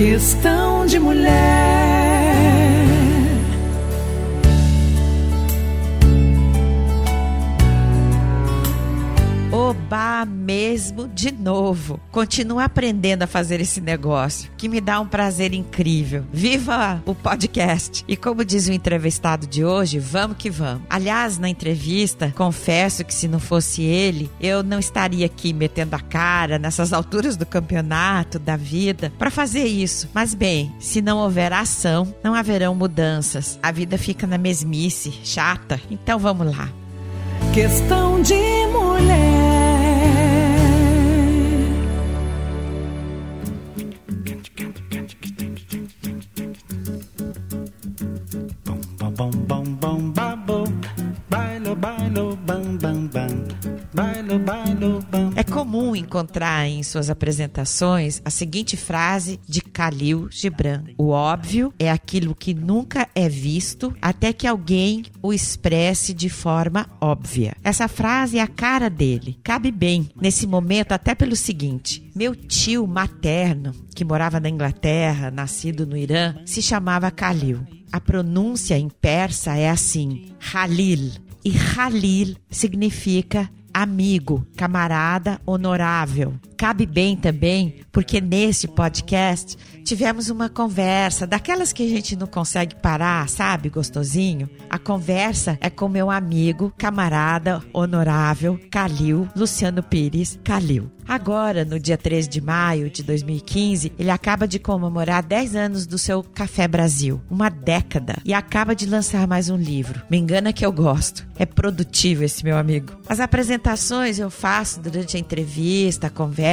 Questão de mulher. Mesmo de novo. Continuo aprendendo a fazer esse negócio, que me dá um prazer incrível. Viva o podcast! E como diz o entrevistado de hoje, vamos que vamos. Aliás, na entrevista, confesso que se não fosse ele, eu não estaria aqui metendo a cara nessas alturas do campeonato, da vida, para fazer isso. Mas bem, se não houver ação, não haverão mudanças. A vida fica na mesmice, chata. Então vamos lá. Questão de mulher. É comum encontrar em suas apresentações a seguinte frase de Khalil Gibran: O óbvio é aquilo que nunca é visto até que alguém o expresse de forma óbvia. Essa frase é a cara dele. Cabe bem nesse momento, até pelo seguinte: meu tio materno, que morava na Inglaterra, nascido no Irã, se chamava Khalil. A pronúncia em persa é assim: Halil. E Halil significa amigo, camarada, honorável. Cabe bem também, porque neste podcast tivemos uma conversa, daquelas que a gente não consegue parar, sabe, gostosinho? A conversa é com meu amigo, camarada, honorável, Calil, Luciano Pires, Calil. Agora, no dia 13 de maio de 2015, ele acaba de comemorar 10 anos do seu Café Brasil, uma década, e acaba de lançar mais um livro. Me engana que eu gosto. É produtivo esse meu amigo. As apresentações eu faço durante a entrevista, a conversa,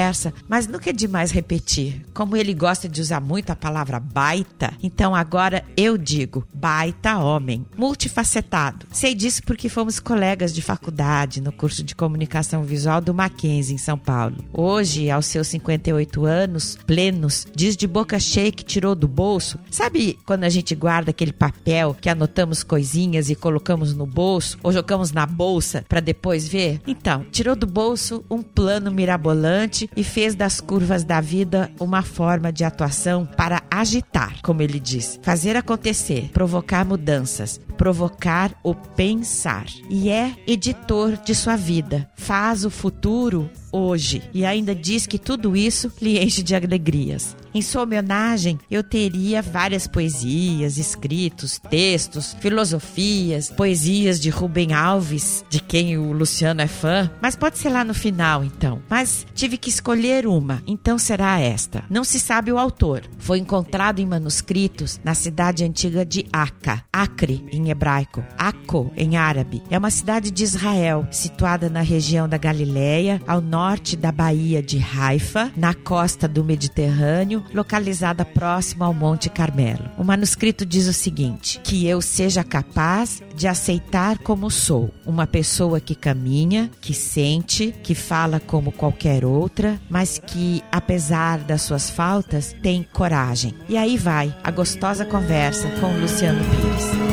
mas nunca é demais repetir. Como ele gosta de usar muito a palavra baita, então agora eu digo baita homem, multifacetado. Sei disso porque fomos colegas de faculdade no curso de comunicação visual do Mackenzie em São Paulo. Hoje, aos seus 58 anos plenos, diz de boca cheia que tirou do bolso. Sabe quando a gente guarda aquele papel que anotamos coisinhas e colocamos no bolso ou jogamos na bolsa para depois ver? Então, tirou do bolso um plano mirabolante e fez das curvas da vida uma forma de atuação para agitar, como ele diz, fazer acontecer, provocar mudanças, provocar o pensar. E é editor de sua vida, faz o futuro hoje e ainda diz que tudo isso lhe enche de alegrias. Em sua homenagem, eu teria várias poesias, escritos, textos, filosofias, poesias de Rubem Alves, de quem o Luciano é fã, mas pode ser lá no final então. Mas tive que escolher uma, então será esta. Não se sabe o autor. Foi encontrado em manuscritos na cidade antiga de Aca, Acre em hebraico, Aco em árabe. É uma cidade de Israel, situada na região da Galileia, ao norte da Baía de Haifa, na costa do Mediterrâneo, localizada próximo ao Monte Carmelo. O manuscrito diz o seguinte: que eu seja capaz de aceitar como sou, uma pessoa que caminha, que sente, que fala como qualquer outra, mas que, apesar das suas faltas, tem coragem. E aí vai a gostosa conversa com Luciano Pires.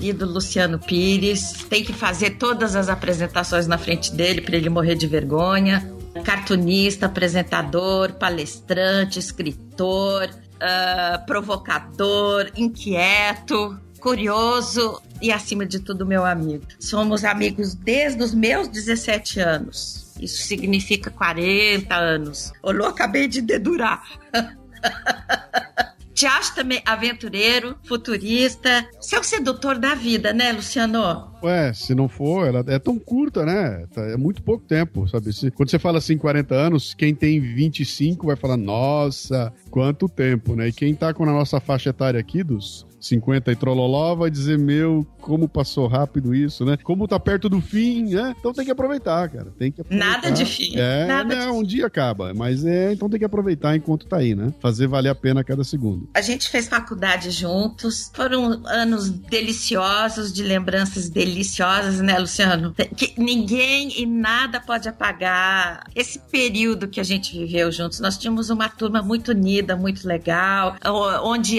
Querido Luciano Pires. Tem que fazer todas as apresentações na frente dele para ele morrer de vergonha. Cartunista, apresentador, palestrante, escritor, ah, provocador, inquieto, curioso e, acima de tudo, meu amigo. Somos amigos desde os meus 17 anos. Isso significa 40 anos. Olô, acabei de dedurar. Te acho também aventureiro, futurista. Você é o sedutor da vida, né, Luciano? Ué, se não for, ela é tão curta, né? Tá- É muito pouco tempo, sabe? Se- quando você fala assim, 40 anos, quem tem 25 vai falar, nossa, quanto tempo, né? E quem tá com a nossa faixa etária aqui, dos 50 e trololó, vai dizer, meu, como passou rápido isso, né? Como tá perto do fim, né? Então tem que aproveitar, cara. Tem que aproveitar. Nada de fim. É, Nada né, de um dia acaba, mas é, então tem que aproveitar enquanto tá aí, né? Fazer valer a pena cada segundo. A gente fez faculdade juntos. Foram anos deliciosos, de lembranças deliciosas, né, Luciano? Que ninguém e nada pode apagar esse período que a gente viveu juntos. Nós tínhamos uma turma muito unida, muito legal, onde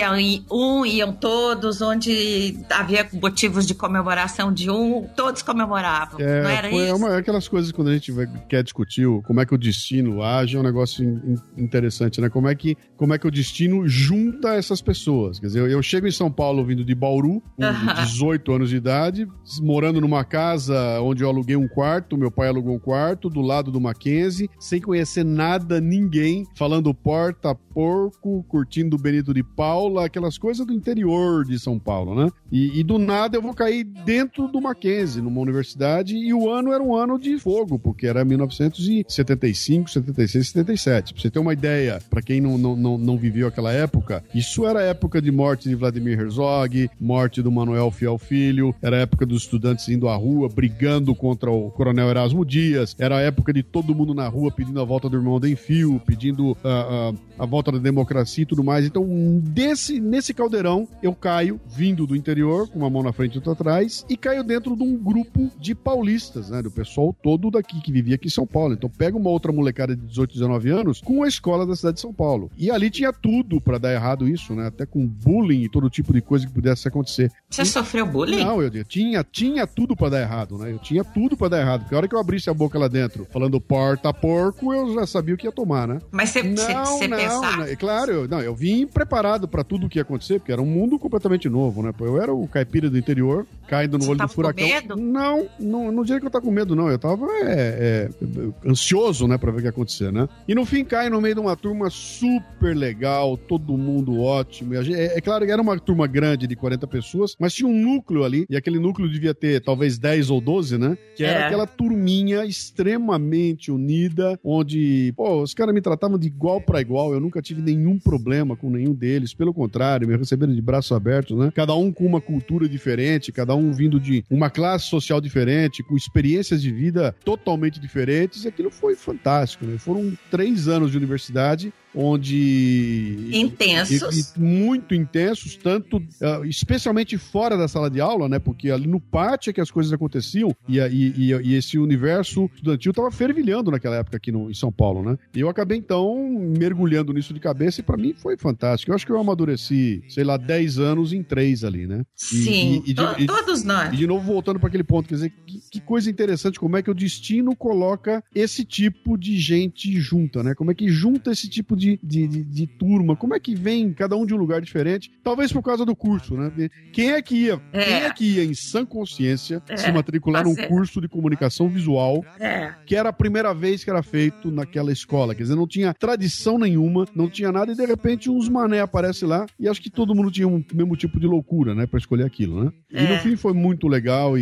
um iam todos, onde havia motivos de comemoração de um, todos comemoravam. É, não era foi isso? uma- aquelas coisas quando a gente quer discutir como é que o destino age, é um negócio in- in- interessante, né? Como é, que, como é que o destino junta essas pessoas. Quer dizer, eu, eu chego em São Paulo vindo de Bauru, com Aham. 18 anos de idade, morando numa casa onde eu aluguei um quarto, meu pai alugou um quarto, do lado do Mackenzie, sem conhecer nada, ninguém, falando porta, porco, curtindo o Benito de Paula, aquelas coisas do interior de São Paulo, né? E, e do nada eu vou cair dentro do Mackenzie, numa universidade, e o ano era um ano de fogo, porque era 1975, 76, 77. Pra você ter uma ideia, pra quem não, não, não, não viveu aquela época, isso era época de morte de Vladimir Herzog, morte do Manuel Fiel Filho, era época dos estudantes indo à rua, brigando contra o coronel Erasmo Dias, era a época de todo mundo na rua pedindo a volta do irmão Denfio, pedindo ah, ah, a volta da democracia e tudo mais. Então, desse, nesse caldeirão, eu caio, vindo do interior, com uma mão na frente e outra atrás, e caio dentro de um grupo de paulistas, né? Do pessoal todo daqui que vivia aqui em São Paulo. Então, pega uma outra molecada de 18, 19 anos com a escola da cidade de São Paulo. E ali tinha tudo pra dar errado isso, né? Até com bullying e todo tipo de coisa que pudesse acontecer. Você sofreu bullying? Não, eu, eu tinha, tinha tudo pra dar errado, né? Eu tinha tudo pra dar errado. Porque a hora que eu abrisse a boca lá dentro, falando porta porco, eu já sabia o que ia tomar, né? Mas você, pensava? é claro, eu, não, eu vim preparado pra tudo o que ia acontecer, porque era um mundo completamente novo, né? Eu era o caipira do interior, caindo no Você olho do furacão. com medo? Não, não, não diria que eu tava com medo, não. Eu tava é, é, ansioso, né, pra ver o que ia acontecer, né? E no fim cai no meio de uma turma super legal, todo mundo ótimo. É, é claro que era uma turma grande de 40 pessoas, mas tinha um núcleo ali, e aquele núcleo devia ter talvez 10 ou 12, né? Que era É. aquela turminha extremamente unida, onde, pô, os caras me tratavam de igual pra igual, eu nunca tive nenhum problema com nenhum deles, pelo contrário, me receberam de braços abertos, né? Cada um com uma cultura diferente, cada um vindo de uma classe social diferente, com experiências de vida totalmente diferentes, e aquilo foi fantástico, né? Foram três anos de universidade onde Intensos. e- e muito intensos, tanto ah, especialmente fora da sala de aula, né? Porque ali no pátio é que as coisas aconteciam e, e, e- esse universo estudantil estava fervilhando naquela época aqui no, em São Paulo, né? E eu acabei então mergulhando nisso de cabeça e para mim foi fantástico. Eu acho que eu amadureci, sei lá, 10 anos em três ali, né? Sim, de- to- todos nós. e de novo, voltando para aquele ponto, quer dizer, que, que coisa interessante, como é que o destino coloca esse tipo de gente junta, né? Como é que junta esse tipo de, de, de- de turma? Como é que vem cada um de um lugar diferente? Talvez por causa do curso, né? Porque Quem é que ia, É. quem é que ia em sã consciência É, se matricular num curso de comunicação visual É. que era a primeira vez que era feito naquela escola. Quer dizer, não tinha tradição nenhuma, não tinha nada, e de repente uns mané aparecem lá, e acho que todo mundo tinha um mesmo tipo de loucura, né, pra escolher aquilo, né? E É. no fim foi muito legal, e,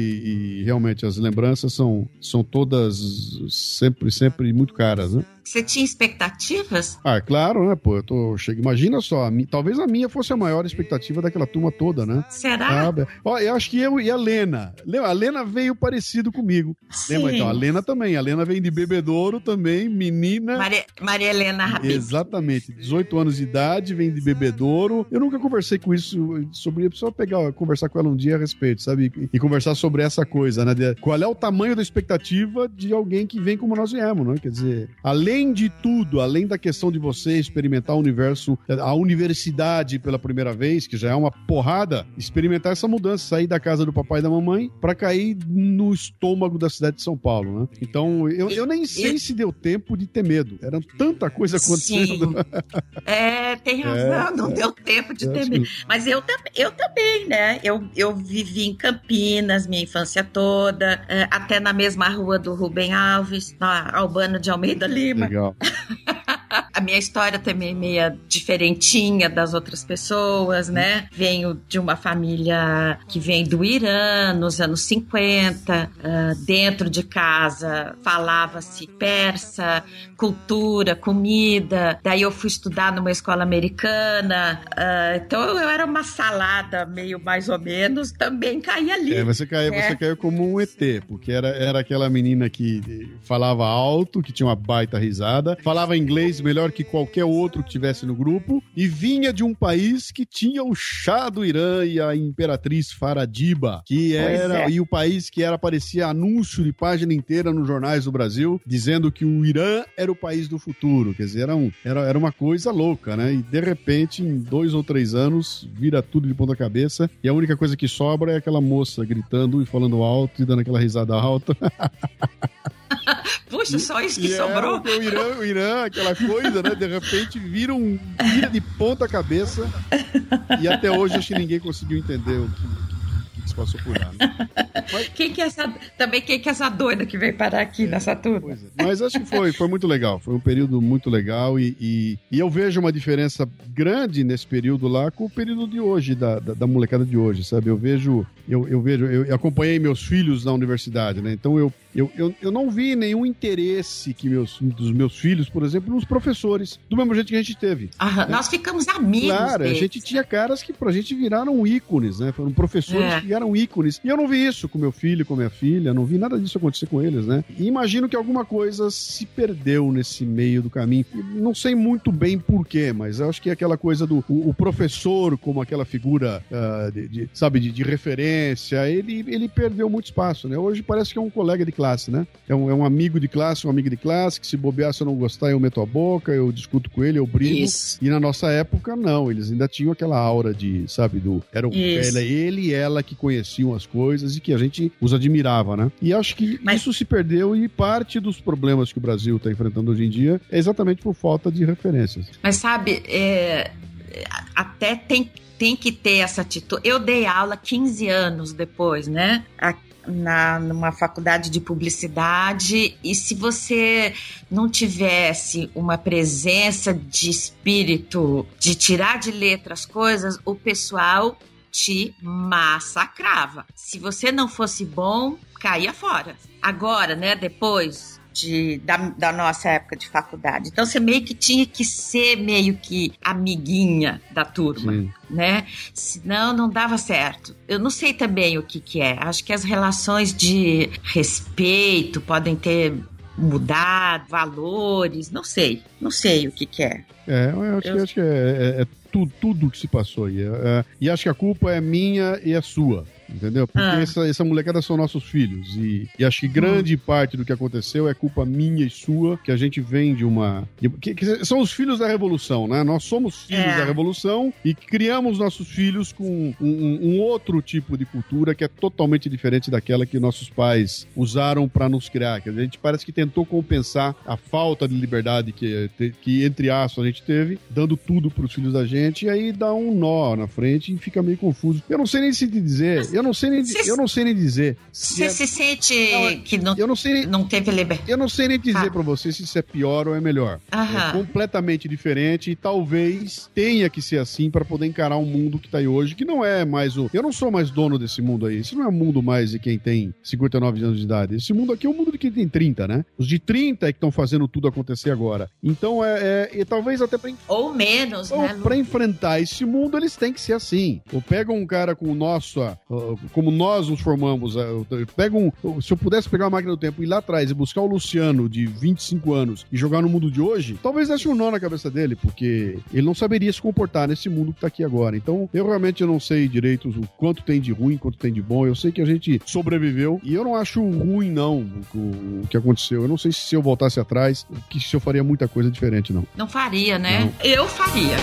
e realmente as lembranças são, são todas sempre, sempre muito caras, né? Você tinha expectativas? Ah, claro, né, pô, eu tô, imagina só, a mi- talvez a minha fosse a maior expectativa daquela turma toda, né? Será? Ah, be- ó, eu acho que eu e a Lena. Lembra? A Lena veio parecido comigo. Lembra? Sim. Então, a Lena também. A Lena vem de Bebedouro também, menina. Maria, Maria Helena Rabin. Exatamente, 18 anos de idade, vem de bebedouro. Eu nunca conversei com isso sobre isso, só pegar, conversar com ela um dia a respeito, sabe? E, e conversar sobre essa coisa, né? De- qual é o tamanho da expectativa de alguém que vem como nós viemos, né? Quer dizer, além de tudo, além da questão de você experimentar o universo, a universidade pela primeira vez, que já é uma porrada, experimentar essa mudança, sair da casa do papai e da mamãe pra cair no estômago da cidade de São Paulo, né? Então, eu, eu nem sei se deu tempo de ter medo. Era tanta coisa acontecendo. Sim. É, tem razão, não deu tempo de É, ter sim. medo. Mas eu, eu também, né? Eu, eu vivi em Campinas minha infância toda, é, até na mesma rua do Rubem Alves, na Albano de Almeida Lima. Legal. A minha história também é meia diferentinha das outras pessoas, né? Venho de uma família que vem do Irã, nos anos 50. Uh, dentro de casa falava-se persa, cultura, comida. Daí eu fui estudar numa escola americana. Uh, então eu era uma salada meio mais ou menos, também caí ali. É, você caiu, É. você caiu como um ET, porque era, era aquela menina que falava alto, que tinha uma baita risada, falava inglês melhor que qualquer outro que tivesse no grupo, e vinha de um país que tinha o chá do Irã e a imperatriz Faradiba, que era, é. e o país que era, parecia anúncio de página inteira nos jornais do Brasil, dizendo que o Irã era o país do futuro. Quer dizer, era, um, era, era uma coisa louca, né? E de repente, em dois ou três anos, vira tudo de ponta cabeça, e a única coisa que sobra é aquela moça gritando e falando alto e dando aquela risada alta. Puxa, só isso que é, sobrou. o Irã, o Irã, aquela coisa, né? De repente vira um vira de ponta cabeça. E até hoje acho que ninguém conseguiu entender o que, o que se passou por lá. Né? Quem que é essa, também quem que é essa doida que veio parar aqui nessa turma? É. Mas acho que foi, foi muito legal. Foi um período muito legal e, e, e eu vejo uma diferença grande nesse período lá com o período de hoje, da, da, da molecada de hoje, sabe? Eu vejo, eu, eu vejo, eu acompanhei meus filhos na universidade, né? Então eu, eu, eu, eu não vi nenhum interesse que meus, dos meus filhos, por exemplo, nos professores, do mesmo jeito que a gente teve. Aham, Nós ficamos amigos. Claro, a deles. gente tinha caras que pra gente viraram ícones, né? Foram professores É. que viraram ícones. E eu não vi isso com meu filho, com minha filha, não vi nada disso acontecer com eles, né? E imagino que alguma coisa se perdeu nesse meio do caminho. Não sei muito bem porquê, mas eu acho que é aquela coisa do o, o professor como aquela figura, ah, de, de- sabe, de, de referência, ele, ele perdeu muito espaço, né? Hoje parece que é um colega de classe, né? É um, é um amigo de classe, um amigo de classe, que se bobear, se eu não gostar, eu meto a boca, eu discuto com ele, eu brigo. Isso. E na nossa época, não, eles ainda tinham aquela aura de, sabe, do. Era Isso. ele, e ela que conheciam as coisas e que a gente os admirava, né? E acho que Mas- isso se perdeu e parte dos problemas que o Brasil está enfrentando hoje em dia é exatamente por falta de referências. Mas sabe, é, até tem, tem que ter essa atitude. Eu dei aula 15 anos depois, né? A- na, numa faculdade de publicidade, e se você não tivesse uma presença de espírito de tirar de letra as coisas, o pessoal te massacrava. Se você não fosse bom, caía fora. Agora, né, depois de, da, da nossa época de faculdade. Então você meio que tinha que ser meio que amiguinha da turma, Sim. né? Senão não dava certo. Eu não sei também o que que é. Acho que as relações de respeito podem ter mudado, valores, não sei. Não sei o que que é. É, eu acho, Eu- que- acho que é, é- é tudo, tudo que se passou aí. É- é- e acho que a culpa é minha e é sua. Entendeu? Porque Ah. essa, essa molecada são nossos filhos. E, e acho que grande parte do que aconteceu é culpa minha e sua, que a gente vem de uma. de- que, que são os filhos da revolução, né? Nós somos filhos É. da revolução e criamos nossos filhos com um, um- um outro tipo de cultura que é totalmente diferente daquela que nossos pais usaram para nos criar. Quer dizer, a gente parece que tentou compensar a falta de liberdade que, que entre aspas, a gente teve, dando tudo para os filhos da gente, e aí dá um nó na frente e fica meio confuso. Eu não sei nem se te dizer, eu não sei nem, Cê- eu não sei nem dizer. se Você é- se sente Não, que não, eu não sei nem, não teve liberdade? eu não sei nem dizer Ah. pra você se isso é pior ou é melhor. É Aham. completamente diferente e talvez tenha que ser assim pra poder encarar um mundo que tá aí hoje, que não é mais o. Eu não sou mais dono desse mundo aí. Esse não é um mundo mais de quem tem 59 anos de idade. Esse mundo aqui é um mundo de quem tem 30, né? Os de 30 é que estão fazendo tudo acontecer agora. Então é. é- e talvez até pra Ou menos, ou né, pra enfrentar esse mundo, eles têm que ser assim. Ou pega um cara com o nosso, ah, como nós nos formamos, ah, pega um, se eu pudesse pegar uma máquina do tempo e ir lá atrás e buscar o Luciano de 25 anos e jogar no mundo de hoje, talvez desse um nó na cabeça dele, porque ele não saberia se comportar nesse mundo que tá aqui agora. Então, eu realmente não sei direito o quanto tem de ruim, quanto tem de bom. Eu sei que a gente sobreviveu e eu não acho ruim, não, o, que aconteceu. Eu não sei se eu voltasse atrás, que se eu faria muita coisa diferente, não. Não faria, né? Eu faria.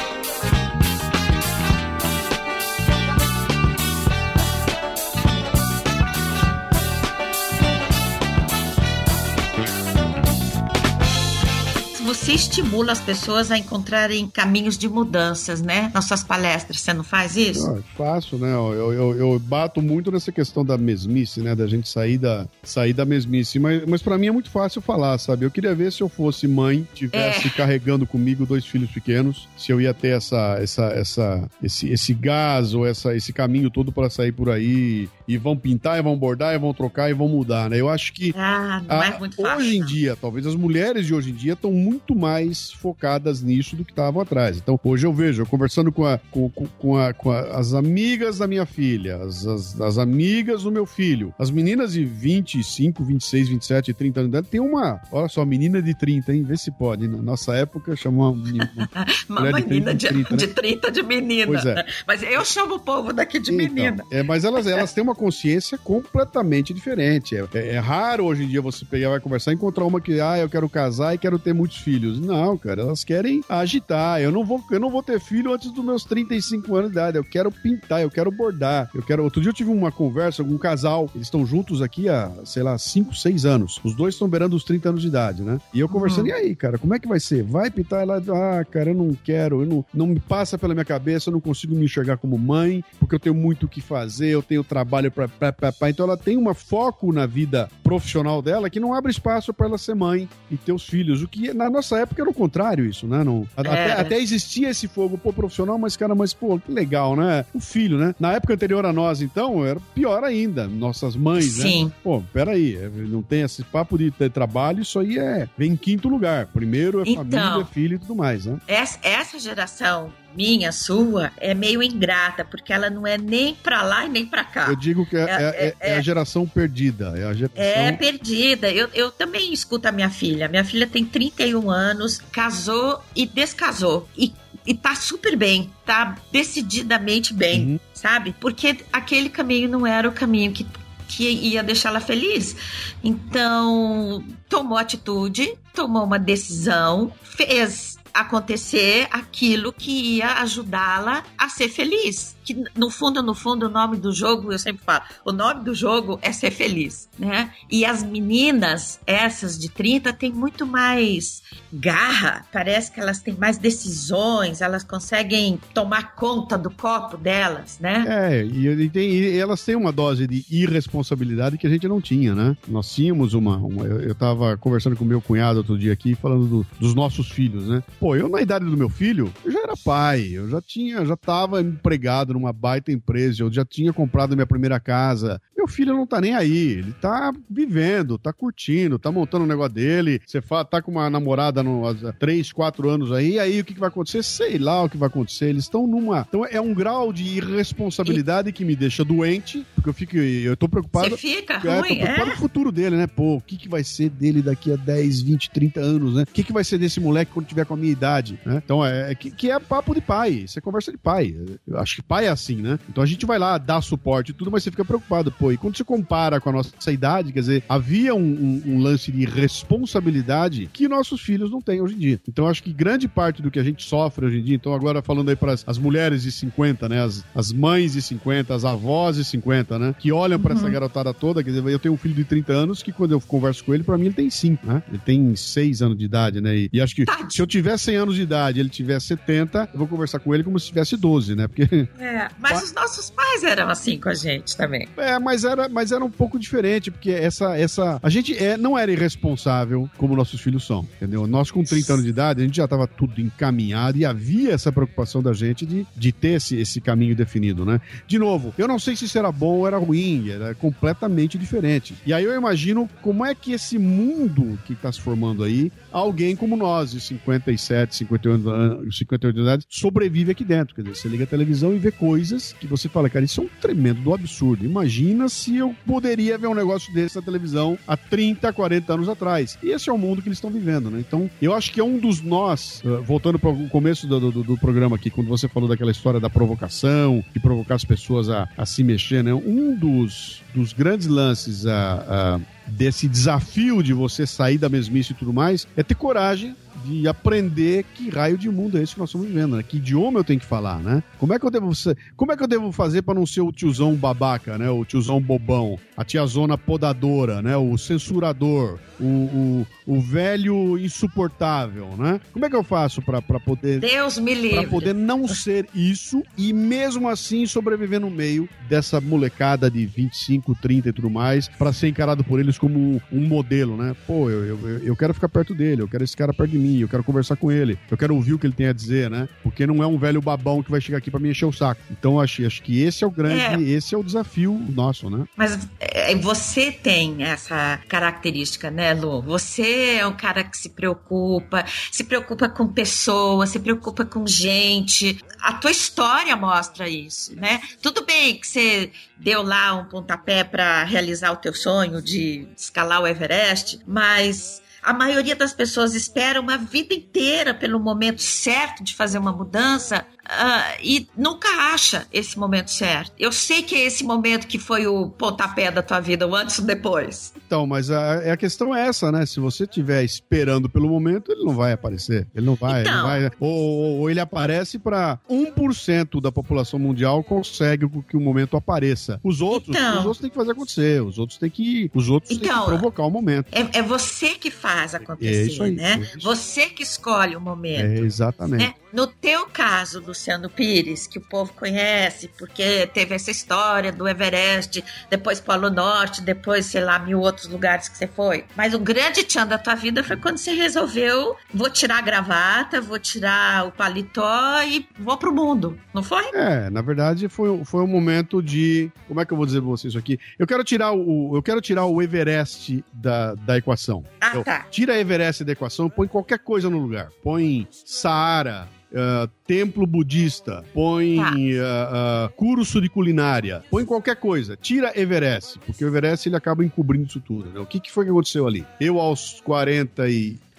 Você estimula as pessoas a encontrarem caminhos de mudanças, né? Nas suas palestras, você não faz isso? Ah, faço, né? Eu, eu, eu bato muito nessa questão da mesmice, né? Da gente sair da, sair da mesmice. Mas, mas para mim é muito fácil falar, sabe? Eu queria ver se eu fosse mãe, tivesse É. carregando comigo dois filhos pequenos, se eu ia ter essa, essa, essa, esse, esse gás ou essa, esse caminho todo para sair por aí e vão pintar, e vão bordar, e vão trocar, e vão mudar, né? Eu acho que Ah, não é muito fácil. Hoje em dia, talvez as mulheres de hoje em dia estão muito mais focadas nisso do que estavam atrás. Então, hoje eu vejo, eu conversando com, a, com, com- a- com a- as amigas da minha filha, as, as, as amigas do meu filho, as meninas de 25, 26, 27, 30 anos de idade, tem uma, olha só, menina de 30, hein? Vê se pode. Na nossa época, chamava uma menina. Uma mulher de menina 30, de, 30, né? de 30 de menina. Pois é. Mas eu chamo o povo daqui de Então, menina. é, mas elas, elas têm uma consciência completamente diferente. É, é- é raro hoje em dia você pegar, vai conversar e encontrar uma que, ah, eu quero casar e quero ter muitos filhos. Não, cara, elas querem agitar. Eu não vou, eu não vou ter filho antes dos meus 35 anos de idade. Eu quero pintar, eu quero bordar. Eu quero. Outro dia eu tive uma conversa com um casal. Eles estão juntos aqui há, sei lá, 5, 6 anos. Os dois estão beirando os 30 anos de idade, né? E eu conversando, Uhum. e aí, cara, como é que vai ser? Vai pintar ela? Ah, cara, eu não quero, eu não, não me passa pela minha cabeça, eu não consigo me enxergar como mãe, porque eu tenho muito o que fazer, eu tenho trabalho pra, pra, pra, pra. Então ela tem um foco na vida profissional dela que não abre espaço pra ela ser mãe e ter os filhos. O que na nossa época era o contrário, isso, né? Não, até, até existia esse fogo, pô, profissional, mas cara, mas pô, que legal, né? O filho, né? Na época anterior a nós, então, era pior ainda. Nossas mães, né? Sim. Pô, peraí, é, não tem esse papo de ter trabalho, isso aí é. Vem em quinto lugar. Primeiro é Então. família, filho e tudo mais, né? Essa, essa geração minha, sua, é meio ingrata, porque ela não é nem pra lá e nem pra cá. Eu digo que é, É, é- é é- a geração perdida. É a geração. É perdida. Eu, eu também escuto a minha filha. Minha filha tem 31 anos, casou e descasou. E, e tá super bem, tá decididamente bem, Uhum. sabe? Porque aquele caminho não era o caminho que, que ia deixá-la feliz. Então, tomou atitude, tomou uma decisão, fez acontecer aquilo que ia ajudá-la a ser feliz. Que no fundo, no fundo, o nome do jogo, eu sempre falo, o nome do jogo é ser feliz, né? E as meninas, essas de 30, têm muito mais garra, parece que elas têm mais decisões, elas conseguem tomar conta do copo delas, né? É, e, e tem- e elas têm uma dose de irresponsabilidade que a gente não tinha, né? Nós tínhamos uma. uma- eu, eu tava conversando com meu cunhado outro dia aqui, falando do- dos nossos filhos, né? Pô, eu na idade do meu filho, eu já era pai, eu já tinha, já tava empregado numa baita empresa, eu já tinha comprado minha primeira casa. Meu filho não tá nem aí, ele tá vivendo, tá curtindo, tá montando o negócio dele. Você fala, tá com uma namorada no, há 3, 4 anos aí, e aí o que, que vai acontecer? Sei lá o que vai acontecer. Eles estão numa. Então é um grau de irresponsabilidade que me deixa doente, porque eu fico. Eu tô preocupado. Você fica É, tô ruim, preocupado é? com o futuro dele, né? Pô, o que, que vai ser dele daqui a 10, 20, 30 anos, né? O que, que vai ser desse moleque quando tiver com a minha idade, né? Então, é, é que, que é papo de pai. Isso é conversa de pai. Eu acho que pai é assim, né? Então a gente vai lá dar suporte e tudo, mas você fica preocupado. Pô, e quando você compara com a nossa idade, quer dizer, havia um, um- um lance de responsabilidade que nossos filhos não têm hoje em dia. Então, acho que grande parte do que a gente sofre hoje em dia, então agora falando aí para as, mulheres de 50, né? As, as mães de 50, as avós de 50, né? Que olham para essa garotada toda, quer dizer, eu tenho um filho de 30 anos que quando eu converso com ele, para mim ele tem 5, né? Ele tem 6 anos de idade, né? E, e acho que Tadinho. se eu tiver 100 anos de idade e ele tiver 70, eu vou conversar com ele como se tivesse 12, né? Porque É, mas os nossos pais eram assim com a gente também. É, mas era, mas era um pouco diferente, porque essa, essa. A gente é, não era irresponsável como nossos filhos são, entendeu? Nós, com 30 anos de idade, a gente já estava tudo encaminhado e havia essa preocupação da gente de, de ter esse, esse caminho definido, né? De novo, eu não sei se isso era bom ou era ruim, era completamente diferente. E aí eu imagino como é que esse mundo que está se formando aí, alguém como nós, de 57, 58 anos, 58 anos de idade, sobrevive aqui dentro. Quer dizer, você liga a televisão e vê coisas que você fala, cara, isso é um tremendo do absurdo. Imagina se eu poderia ver um negócio desse na televisão há 30, 40 anos atrás. E esse é o mundo que eles estão vivendo, né? Então, eu acho que é um dos nós, eh, voltando para o começo do, do, do programa aqui, quando você falou daquela história da provocação, de provocar as pessoas a, a se mexer, né? Um dos, dos grandes lances a, a- desse desafio de você sair da mesmice e tudo mais é ter coragem de aprender que raio de mundo é esse que nós estamos vivendo, né? Que idioma eu tenho que falar, né? Como é que eu devo, ser- como é que eu devo fazer para não ser o tiozão babaca, né? O tiozão bobão, a tiazona podadora, né? O censurador, o, o, o velho insuportável, né? Como é que eu faço para poder Deus me Pra livre. poder não ser isso e mesmo assim sobreviver no meio dessa molecada de 25, 30 e tudo mais, pra ser encarado por eles como um, um modelo, né? Pô, eu, eu, eu quero ficar perto dele, eu quero esse cara perto de mim, eu quero conversar com ele, eu quero ouvir o que ele tem a dizer, né? Porque não é um velho babão que vai chegar aqui pra me encher o saco. Então acho, acho que esse é o grande, É. esse é o desafio nosso, né? Mas é, você tem essa característica, né, Lu? Você é um cara que se preocupa, se preocupa com pessoas, se preocupa com gente. A tua história mostra isso, né? Tudo bem que você deu lá um pontapé para realizar o teu sonho de escalar o Everest, mas a maioria das pessoas espera uma vida inteira pelo momento certo de fazer uma mudança ah, e nunca acha esse momento certo. Eu sei que é esse momento que foi o pontapé da tua vida, o antes e o depois. Então, mas a, a questão é essa, né? Se você estiver esperando pelo momento, ele não vai aparecer. Ele não vai. ele Então. não vai ou, ou- ou ele aparece para 1% da população mundial consegue que o momento apareça. Os outros, Então. os outros têm que fazer acontecer. Os outros têm que, os outros têm Então, que provocar o momento. É, é você que faz acontecer, É aí, né? é. Você que escolhe o momento. É, exatamente. né? No teu caso, Luciano Pires, que o povo conhece, porque teve essa história do Everest, depois Polo Norte, depois, sei lá, mil outros lugares que você foi. Mas o grande tchan da tua vida foi quando você resolveu: vou tirar a gravata, vou tirar o paletó e vou pro mundo. Não foi? É, na verdade foi, foi um momento de. Como é que eu vou dizer pra você isso aqui? Eu quero tirar o, eu quero tirar o Everest da, da equação. Ah, Eu- tá. Tira Everest da equação, põe qualquer coisa no lugar. Põe Saara, ah, templo budista, põe Tá. ah, ah, curso de culinária, põe qualquer coisa. Tira Everest, porque o Everest ele acaba encobrindo isso tudo. né? O que, que foi que aconteceu ali? Eu, aos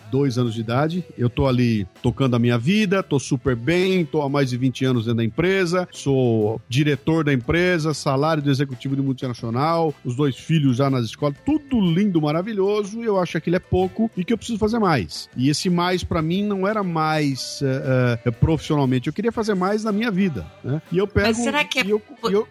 42 anos de idade, eu tô ali tocando a minha vida, tô super bem, tô há mais de 20 anos dentro da empresa, sou diretor da empresa, salário do executivo de multinacional, os dois filhos já nas escolas, tudo lindo, maravilhoso, e eu acho que aquilo é pouco e que eu preciso fazer mais. E esse mais pra mim não era mais eh, eh, profissionalmente, eu queria fazer mais na minha vida, né? E eu pego Mas será que é eu, eu-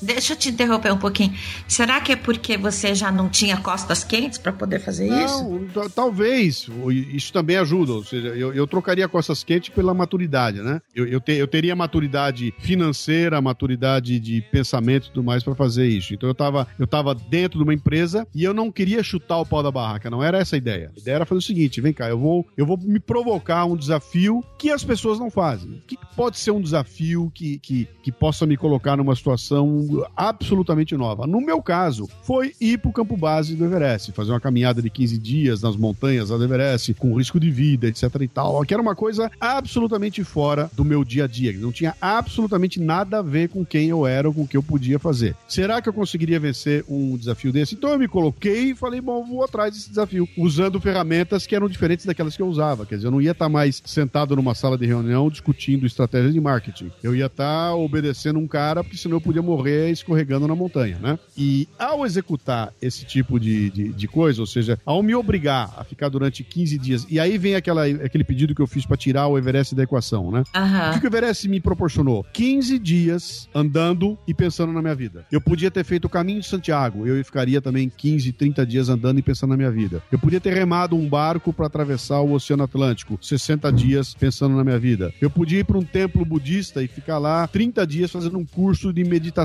deixa eu te interromper um pouquinho. Será que é porque você já não tinha costas quentes para poder fazer isso? Não, ta- talvez. Isso também ajuda. Ou seja, eu, eu trocaria costas quentes pela maturidade, né? Eu, eu, te- eu teria maturidade financeira, maturidade de pensamento e tudo mais pra fazer isso. Então eu tava, eu tava dentro de uma empresa e eu não queria chutar o pau da barraca. Não era essa a ideia. A ideia era fazer o seguinte: vem cá, eu vou, eu vou me provocar um desafio que as pessoas não fazem. O que pode ser um desafio que, que, que possa me colocar numa situação absolutamente nova? No meu caso, foi ir pro campo base do Everest, fazer uma caminhada de 15 dias nas montanhas do Everest, com risco de vida, etc e tal, que era uma coisa absolutamente fora do meu dia a dia, não tinha absolutamente nada a ver com quem eu era ou com o que eu podia fazer. Será que eu conseguiria vencer um desafio desse? Então eu me coloquei e falei, bom, vou atrás desse desafio, usando ferramentas que eram diferentes daquelas que eu usava, quer dizer, eu não ia estar mais sentado numa sala de reunião discutindo estratégia de marketing. Eu ia estar obedecendo um cara, porque senão eu podia morrer escorregando na montanha, né? E ao executar esse tipo de, de, de coisa, ou seja, ao me obrigar a ficar durante 15 dias, e aí vem aquela, aquele pedido que eu fiz para tirar o Everest da equação, né? O Aham. que, que o Everest me proporcionou? 15 dias andando e pensando na minha vida. Eu podia ter feito o caminho de Santiago, eu ficaria também 15, 30 dias andando e pensando na minha vida. Eu podia ter remado um barco para atravessar o Oceano Atlântico, 60 dias pensando na minha vida. Eu podia ir para um templo budista e ficar lá 30 dias fazendo um curso de meditação,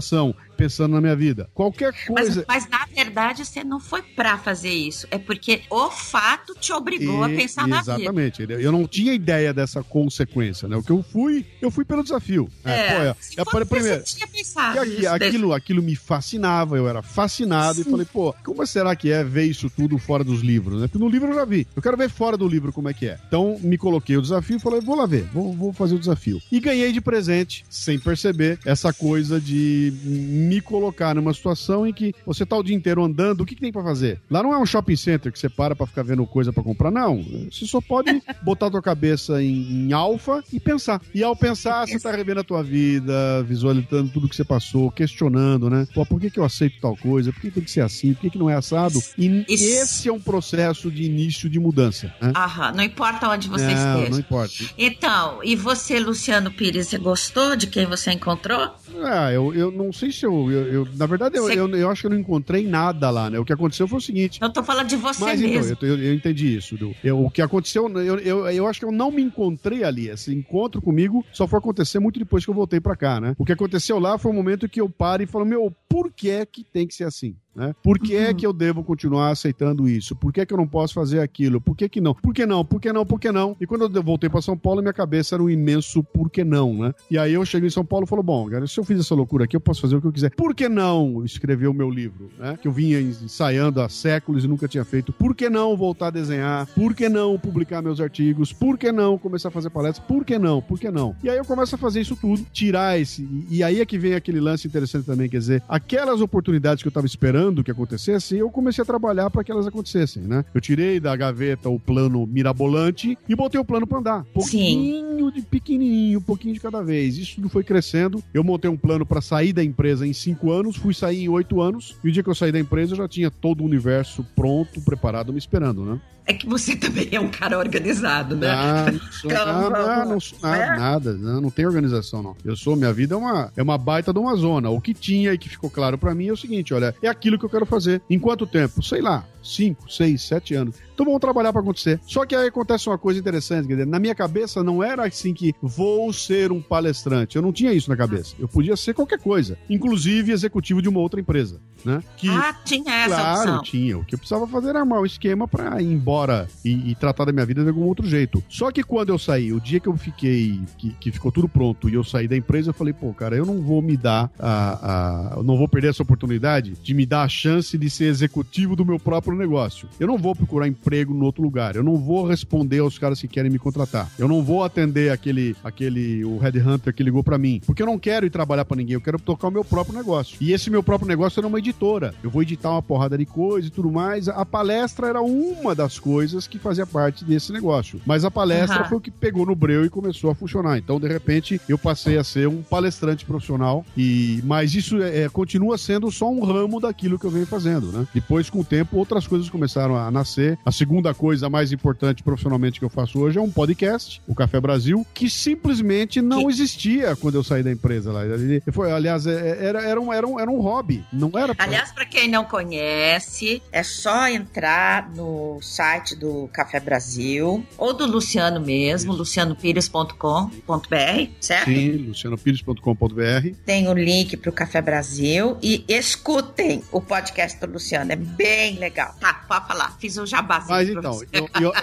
pensando na minha vida. Qualquer Mas, coisa. mas, na verdade você não foi pra fazer isso. É porque o fato te obrigou a E- pensar na vida. Exatamente. Eu não tinha ideia dessa consequência, né? O que eu fui, eu fui pelo desafio. É, pô, se eu fosse, falei, primeiro, você tinha E pensado aqui- aquilo, aquilo me fascinava, eu era fascinado e falei, pô, como será que é ver isso tudo fora dos livros, né? Porque no livro eu já vi. Eu quero ver fora do livro como é que é. Então me coloquei o desafio e falei, vou lá ver, vou, vou fazer o desafio. E ganhei de presente, sem perceber, essa coisa de me colocar numa situação em que você tá o dia inteiro andando, o que, que tem pra fazer? Lá não é um shopping center que você para pra ficar vendo coisa pra comprar, não. Você só pode botar a tua cabeça em, em alfa e pensar. E ao pensar, você tá revendo a tua vida, visualizando tudo que você passou, questionando, né? Pô, por que, que eu aceito tal coisa? Por que tem que ser assim? Por que, que não é assado? E Isso. esse é um processo de início de mudança, né? Aham, não importa onde você não, esteja. não importa. Então, e você, Luciano Pires, você gostou de quem você encontrou? Ah, eu, eu não sei se eu. eu, eu- na verdade, eu, eu, eu acho que eu não encontrei nada lá, né? O que aconteceu foi o seguinte. Eu tô falando de você Mas então, mesmo. eu, eu- eu entendi isso. Du. Eu- o que aconteceu, eu, eu, eu acho que eu não me encontrei ali. Esse encontro comigo só foi acontecer muito depois que eu voltei pra cá, né? O que aconteceu lá foi o momento que eu paro e falo, meu, por que é que tem que ser assim? Né? Por que é Uhum. que eu devo continuar aceitando isso? Por que é que eu não posso fazer aquilo? Por que que não? Por que não? Por que não? Por que não? E quando eu voltei pra São Paulo, minha cabeça era um imenso por que não, né? E aí eu cheguei em São Paulo e falo, bom, cara, se eu fiz essa loucura aqui, eu posso fazer o que eu quiser. Por que não escrever o meu livro, né? Que eu vinha ensaiando há séculos e nunca tinha feito. Por que não voltar a desenhar? Por que não publicar meus artigos? Por que não começar a fazer palestras? Por que não? Por que não? E aí eu começo a fazer isso tudo, tirar esse. E, e aí é que vem aquele lance interessante também, quer dizer, aquelas oportunidades que eu tava esperando que acontecessem, eu comecei a trabalhar para que elas acontecessem, né? Eu tirei da gaveta o plano mirabolante e botei o plano para andar. Pouquinho de pequenininho, um pouquinho de cada vez. Isso tudo foi crescendo. Eu montei um plano para sair da empresa em cinco anos, fui sair em oito anos. E o dia que eu saí da empresa, eu já tinha todo o universo pronto, preparado, me esperando, né? É que você também é um cara organizado, né? Ah, não sou, Então, não, não, sou nada, né? nada, não, não tem organização, não. Eu sou, minha vida é uma, é uma baita de uma zona. O que tinha e que ficou claro pra mim é o seguinte: olha, é aquilo que eu quero fazer. Em quanto tempo? Sei lá, 5, 6, 7 anos. Então vamos trabalhar pra acontecer. Só que aí acontece uma coisa interessante, quer dizer, na minha cabeça não era assim que vou ser um palestrante. Eu não tinha isso na cabeça. Eu podia ser qualquer coisa, inclusive executivo de uma outra empresa, né? Que Ah, tinha essa Claro, opção. tinha. O que eu precisava fazer era armar um esquema pra ir embora e, e tratar da minha vida de algum outro jeito. Só que quando eu saí, o dia que eu fiquei, que, que ficou tudo pronto e eu saí da empresa, eu falei, pô, cara, eu não vou me dar a, a. Eu não vou perder essa oportunidade de me dar a chance de ser executivo do meu próprio negócio. Eu não vou procurar emprego no outro lugar. Eu não vou responder aos caras que querem me contratar. Eu não vou atender aquele, aquele, o headhunter que ligou pra mim. Porque eu não quero ir trabalhar pra ninguém, eu quero tocar o meu próprio negócio. E esse meu próprio negócio era uma editora. Eu vou editar uma porrada de coisa e tudo mais. A palestra era uma das coisas que fazia parte desse negócio. Mas a palestra Aham. foi o que pegou no breu e começou a funcionar. Então, de repente, eu passei a ser um palestrante profissional. E mas isso é, é, continua sendo só um ramo daquilo que eu venho fazendo, né? Depois, com o tempo, outras coisas começaram a nascer. A segunda coisa mais importante profissionalmente que eu faço hoje é um podcast, o Café Brasil, que simplesmente não existia quando eu saí da empresa lá. Ele foi, aliás, é- era, era, um, era, um, era um hobby. Não era pra- Aliás, para quem não conhece, é só entrar no site do Café Brasil ou do Luciano mesmo, lucianopires.com.br, certo? Sim, lucianopires.com.br. Tem o link para o Café Brasil e escutem o podcast do Luciano, é bem legal. Tá, pode falar, fiz o jabazinho Mas então,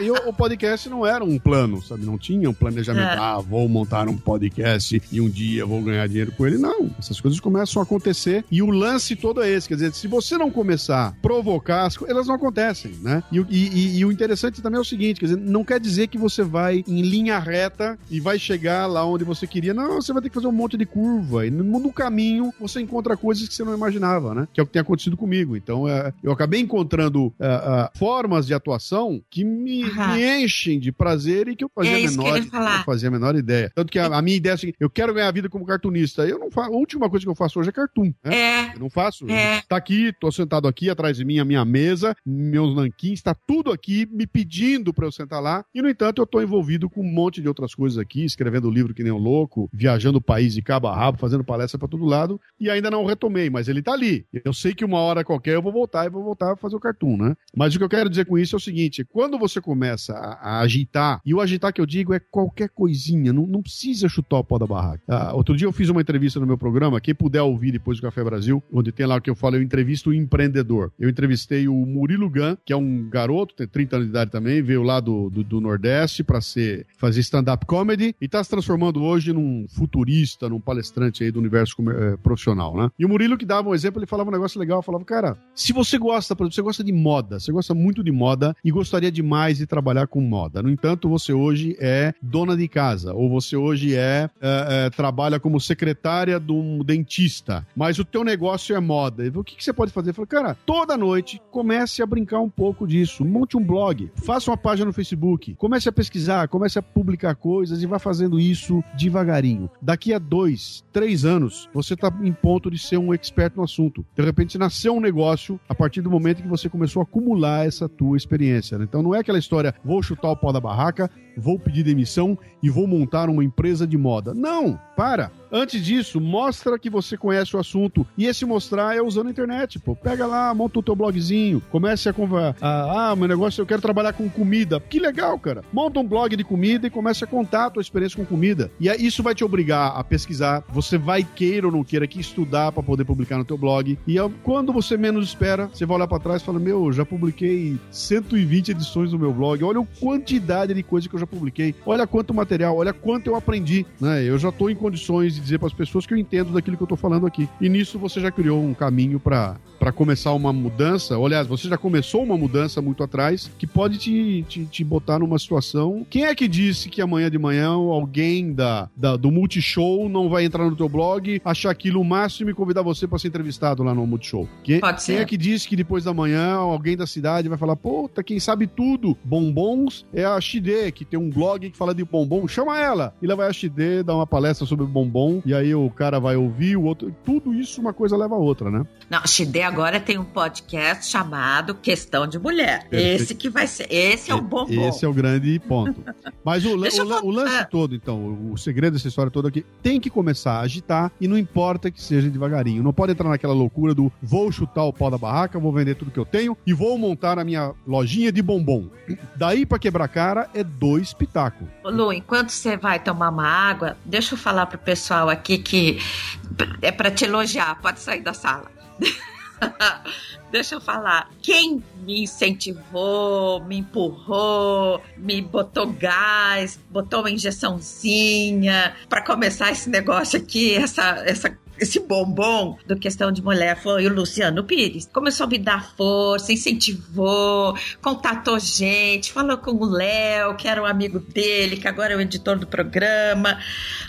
e o, podcast não era um plano, sabe? Não tinha um planejamento. É. Ah, vou montar um podcast e um dia vou ganhar dinheiro com ele. Não, essas coisas começam a acontecer e o lance todo é esse. Quer dizer, se você não começar a provocar, elas não acontecem, né? E, o- e- e- o interessante também é o seguinte, quer dizer, não quer dizer que você vai em linha reta e vai chegar lá onde você queria. Não, você vai ter que fazer um monte de curva. E no, no caminho você encontra coisas que você não imaginava, né? Que é o que tem acontecido comigo. Então, é, eu acabei encontrando é, é, formas de atuação que me, me enchem de prazer e que eu fazia É eu menor, falar. não fazia a menor ideia. Tanto que a, a minha ideia é a seguinte, eu quero ganhar a vida como cartunista. Eu não faço, a última coisa que eu faço hoje é cartoon, né? É, Eu não faço. É. Tá aqui, tô sentado aqui atrás de mim, a minha mesa, meus nanquins, tá tudo aqui me pedindo pra eu sentar lá. E, no entanto, eu tô envolvido com um monte de outras coisas aqui, escrevendo livro que nem um louco, viajando o país de cabo a rabo, fazendo palestra pra todo lado. E ainda não retomei, mas ele tá ali. Eu sei que uma hora qualquer eu vou voltar e vou voltar a fazer o cartoon, né? Mas o que eu quero dizer com isso é o seguinte: quando você começa a, a agitar, e o agitar que eu digo é qualquer coisinha, não, não precisa chutar o pau da barraca. Ah, outro dia eu fiz uma entrevista no meu programa, quem puder ouvir depois do Café Brasil, onde tem lá o que eu falo, eu entrevisto um empreendedor. Eu entrevistei o Murilo Gan, que é um garoto, tem 30 anos de idade também, veio lá do, do, do Nordeste para ser fazer stand-up comedy e tá se transformando hoje num futurista, num palestrante aí do universo eh, profissional, né? E o Murilo que dava um exemplo, ele falava um negócio legal, falava, cara, se você gosta, por exemplo, você gosta de moda, você gosta muito de moda e gostaria demais de trabalhar com moda. No entanto, você hoje é dona de casa, ou você hoje é, é, é trabalha como secretária de um dentista, mas o teu negócio é moda. O que, que você pode fazer? Falei, cara, toda noite comece a brincar um pouco disso, monte um blog, faça uma página no Facebook, comece a pesquisar, comece a publicar coisas e vá fazendo isso devagarinho. Daqui a dois, três anos, você está em ponto de ser um expert no assunto. De repente, nasceu um negócio a partir do momento que você começou a acumular essa tua experiência. Né? Então, não é aquela história, vou chutar o pau da barraca, vou pedir demissão e vou montar uma empresa de moda. Não, para. Antes disso, mostra que você conhece o assunto. E esse mostrar é usando a internet, pô. Pega lá, monta o teu blogzinho, comece a conversar. Ah, meu negócio, eu quero trabalhar com comida. Que legal, cara. Monta um blog de comida e comece a contar a tua experiência com comida. E isso vai te obrigar a pesquisar. Você vai queira ou não queira que estudar para poder publicar no teu blog. E quando você menos espera, você vai olhar para trás e fala: Meu, já publiquei 120 edições do meu blog. Olha a quantidade de coisa que eu já publiquei. Olha quanto material, olha quanto eu aprendi. Né? Eu já estou em condições de dizer para as pessoas que eu entendo daquilo que eu estou falando aqui. E nisso você já criou um caminho para começar uma mudança. Aliás, você já começou uma mudança muito atrás que pode te, te, te botar numa situação. Quem é que disse que amanhã de manhã alguém da, da do Multishow não vai entrar no teu blog, achar aquilo o máximo e convidar você para ser entrevistado lá no Multishow? Quem, pode ser. quem é que disse que depois da manhã alguém da cidade vai falar, puta, quem sabe tudo, bombons, é a XD, que tem um blog que fala de bombom, chama ela! E ela vai a XD dar uma palestra sobre bombom, e aí o cara vai ouvir, o outro. Tudo isso uma coisa leva a outra, né? Não, a XD agora tem um podcast chamado Questão de Mulher. Perfeito. Esse que vai ser. Esse é o bombom. Esse é o grande ponto. Mas o, o, o lance ah. todo, então, o segredo dessa história toda aqui, tem que começar a agitar e não importa que seja devagarinho. Não pode entrar naquela loucura do vou chutar o pau da barraca, vou vender tudo que eu tenho e vou montar a minha lojinha de bombom. Daí para quebrar cara é dois pitacos. Lu, enquanto você vai tomar uma água, deixa eu falar pro pessoal aqui que é para te elogiar, pode sair da sala. Deixa eu falar. Quem me incentivou, me empurrou, me botou gás, botou uma injeçãozinha para começar esse negócio aqui, essa, essa esse bombom do Questão de Mulher foi o Luciano Pires. Começou a me dar força, incentivou, contatou gente, falou com o Léo, que era um amigo dele, que agora é o editor do programa.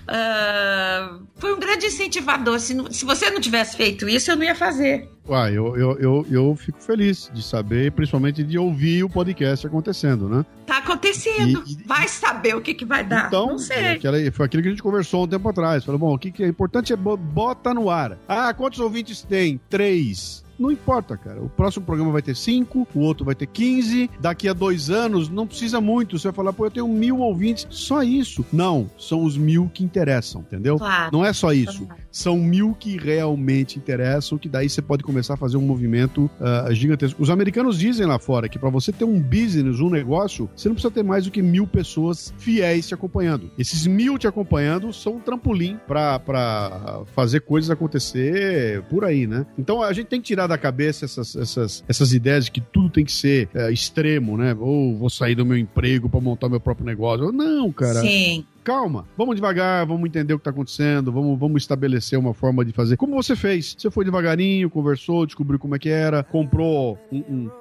Uh, foi um grande incentivador. Se, se você não tivesse feito isso, eu não ia fazer. Uai, eu, eu, eu, eu, fico feliz de saber, principalmente de ouvir o podcast acontecendo, né? Tá acontecendo. E, vai saber o que, que vai dar. Então, não sei. Aquela, foi aquilo que a gente conversou um tempo atrás. Falou, bom, o que, que é importante é bota no ar. Ah, quantos ouvintes tem? Três. Não importa, cara. O próximo programa vai ter 5, o outro vai ter 15. Daqui a dois anos, não precisa muito. Você vai falar, pô, eu tenho mil ouvintes. Só isso. Não, são os mil que interessam, entendeu? Claro. Não é só isso. São mil que realmente interessam, que daí você pode começar a fazer um movimento uh, gigantesco. Os americanos dizem lá fora que para você ter um business, um negócio, você não precisa ter mais do que mil pessoas fiéis te acompanhando. Esses mil te acompanhando são um trampolim para fazer coisas acontecer por aí, né? Então a gente tem que tirar da cabeça essas, essas, essas ideias de que tudo tem que ser é, extremo, né? Ou vou sair do meu emprego para montar meu próprio negócio. Não, cara. Sim calma, vamos devagar, vamos entender o que está acontecendo, vamos, vamos estabelecer uma forma de fazer. Como você fez? Você foi devagarinho, conversou, descobriu como é que era, comprou um, um,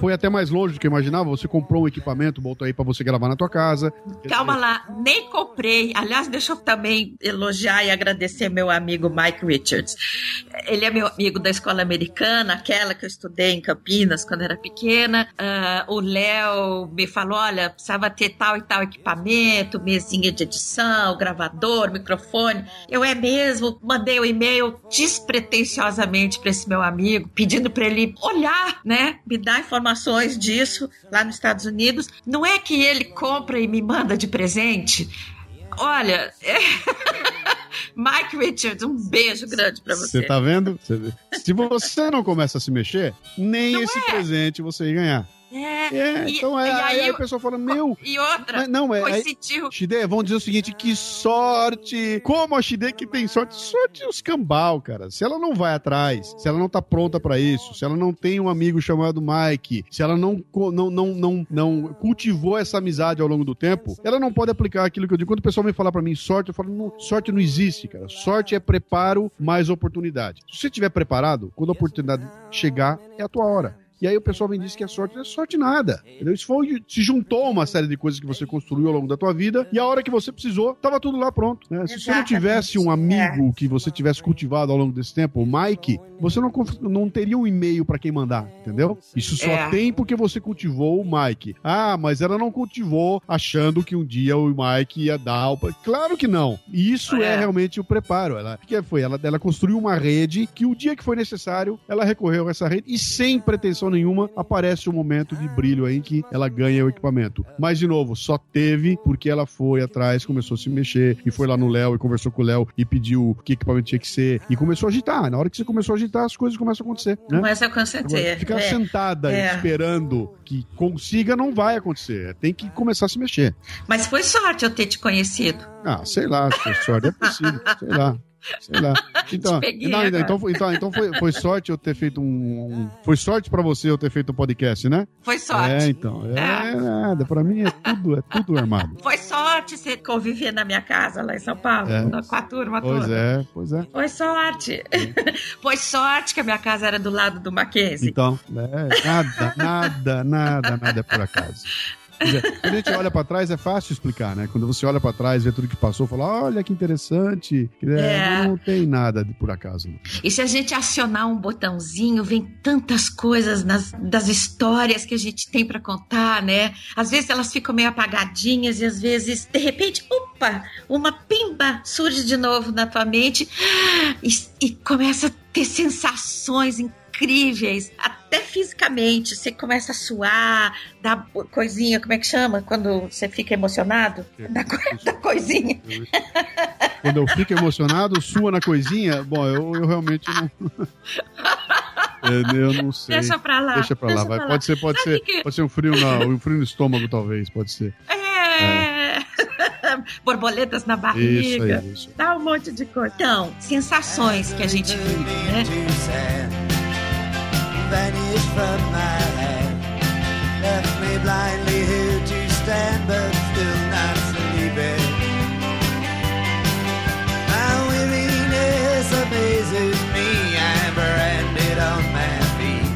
foi até mais longe do que eu imaginava, você comprou um equipamento, botou aí para você gravar na tua casa. Calma lá, nem comprei. Aliás, deixa eu também elogiar e agradecer meu amigo Mike Richards. Ele é meu amigo da escola americana, aquela que eu estudei em Campinas quando era pequena. Uh, o Léo me falou: olha, precisava ter tal e tal equipamento, mesinha de edição, gravador, microfone. Eu é mesmo, mandei o um e-mail despretensiosamente para esse meu amigo, pedindo para ele olhar, né, me dar informações disso lá nos Estados Unidos. Não é que ele compra e me manda de presente. Olha. Mike Richards, um beijo grande para você. Você tá vendo? Se você não começa a se mexer, nem não esse é. presente você ia ganhar. É, É, e, então é, e aí, aí, o pessoal fala, meu. e outra, Mas, não, é. aí- coincidiu. Shide, vão dizer o seguinte: que sorte! Como a Shide que tem sorte? Sorte os cambal, cara. Se ela não vai atrás, se ela não tá pronta pra isso, se ela não tem um amigo chamado Mike, se ela não, não, não, não, não cultivou essa amizade ao longo do tempo, ela não pode aplicar aquilo que eu digo. Quando o pessoal vem falar pra mim sorte, eu falo, não, sorte não existe, cara. Sorte é preparo mais oportunidade. Se você estiver preparado, quando a oportunidade chegar, é a tua hora. E aí o pessoal vem dizer que é sorte, não é sorte nada. Entendeu? Isso foi, se juntou uma série de coisas que você construiu ao longo da tua vida, e a hora que você precisou, tava tudo lá pronto. né? Se você não tivesse um amigo que você tivesse cultivado ao longo desse tempo, o Mike, você não, não teria um e-mail pra quem mandar, entendeu? Isso só É. tem porque você cultivou o Mike. Ah, mas ela não cultivou achando que um dia o Mike ia dar o... Claro que não. E Isso é, É. realmente o preparo. Ela, que foi? Ela, ela construiu uma rede que o dia que foi necessário, ela recorreu a essa rede e sem pretensão nenhuma aparece um momento de brilho aí que ela ganha o equipamento. Mas, de novo, só teve porque ela foi atrás, começou a se mexer e foi lá no Léo e conversou com o Léo e pediu que equipamento tinha que ser e começou a agitar. Na hora que você começou a agitar, as coisas começam a acontecer. Né? Mas eu com Agora, certeza. ficar é. sentada É. esperando que consiga não vai acontecer. Tem que começar a se mexer. Mas foi sorte eu ter te conhecido. Ah, sei lá, se foi sorte, é possível, sei lá. Sei lá. Então, peguei não, agora. então, foi- então, então foi, foi sorte eu ter feito um, um- Foi sorte pra você eu ter feito um podcast, né? Foi sorte. É, então. É nada. Pra mim é tudo, é tudo armado. Foi sorte você conviver na minha casa lá em São Paulo, É. com a turma Pois toda. é, pois é. Foi sorte. Foi sorte que a minha casa era do lado do Mackenzie. Então, é, nada, nada, nada, nada é por acaso. Dizer, Quando a gente olha pra trás, é fácil explicar, né? Quando você olha pra trás, vê tudo que passou, fala, olha que interessante. Dizer, É. Não tem nada de por acaso. não. E se a gente acionar um botãozinho, vem tantas coisas nas, das histórias que a gente tem pra contar, né? Às vezes elas ficam meio apagadinhas e às vezes, de repente, opa, uma pimba surge de novo na tua mente e, e começa a ter sensações incríveis, até fisicamente. Você começa a suar, dá coisinha, como é que chama? Quando você fica emocionado? Da, co- da coisinha. Quando eu fico emocionado, sua na coisinha, bom, eu, eu realmente não. eu, eu não sei. Deixa pra lá. Deixa pra lá, vai. Pode ser, pode Sabe ser, que- pode ser um frio, na, um frio no estômago, talvez, pode ser. É. Borboletas na Isso barriga. aí, isso. Dá um monte de coisa. Então, sensações que a gente vive, né? Vanished from my head. Left me blindly here to stand, but still not sleeping. My weariness amazes me. I'm branded on my feet.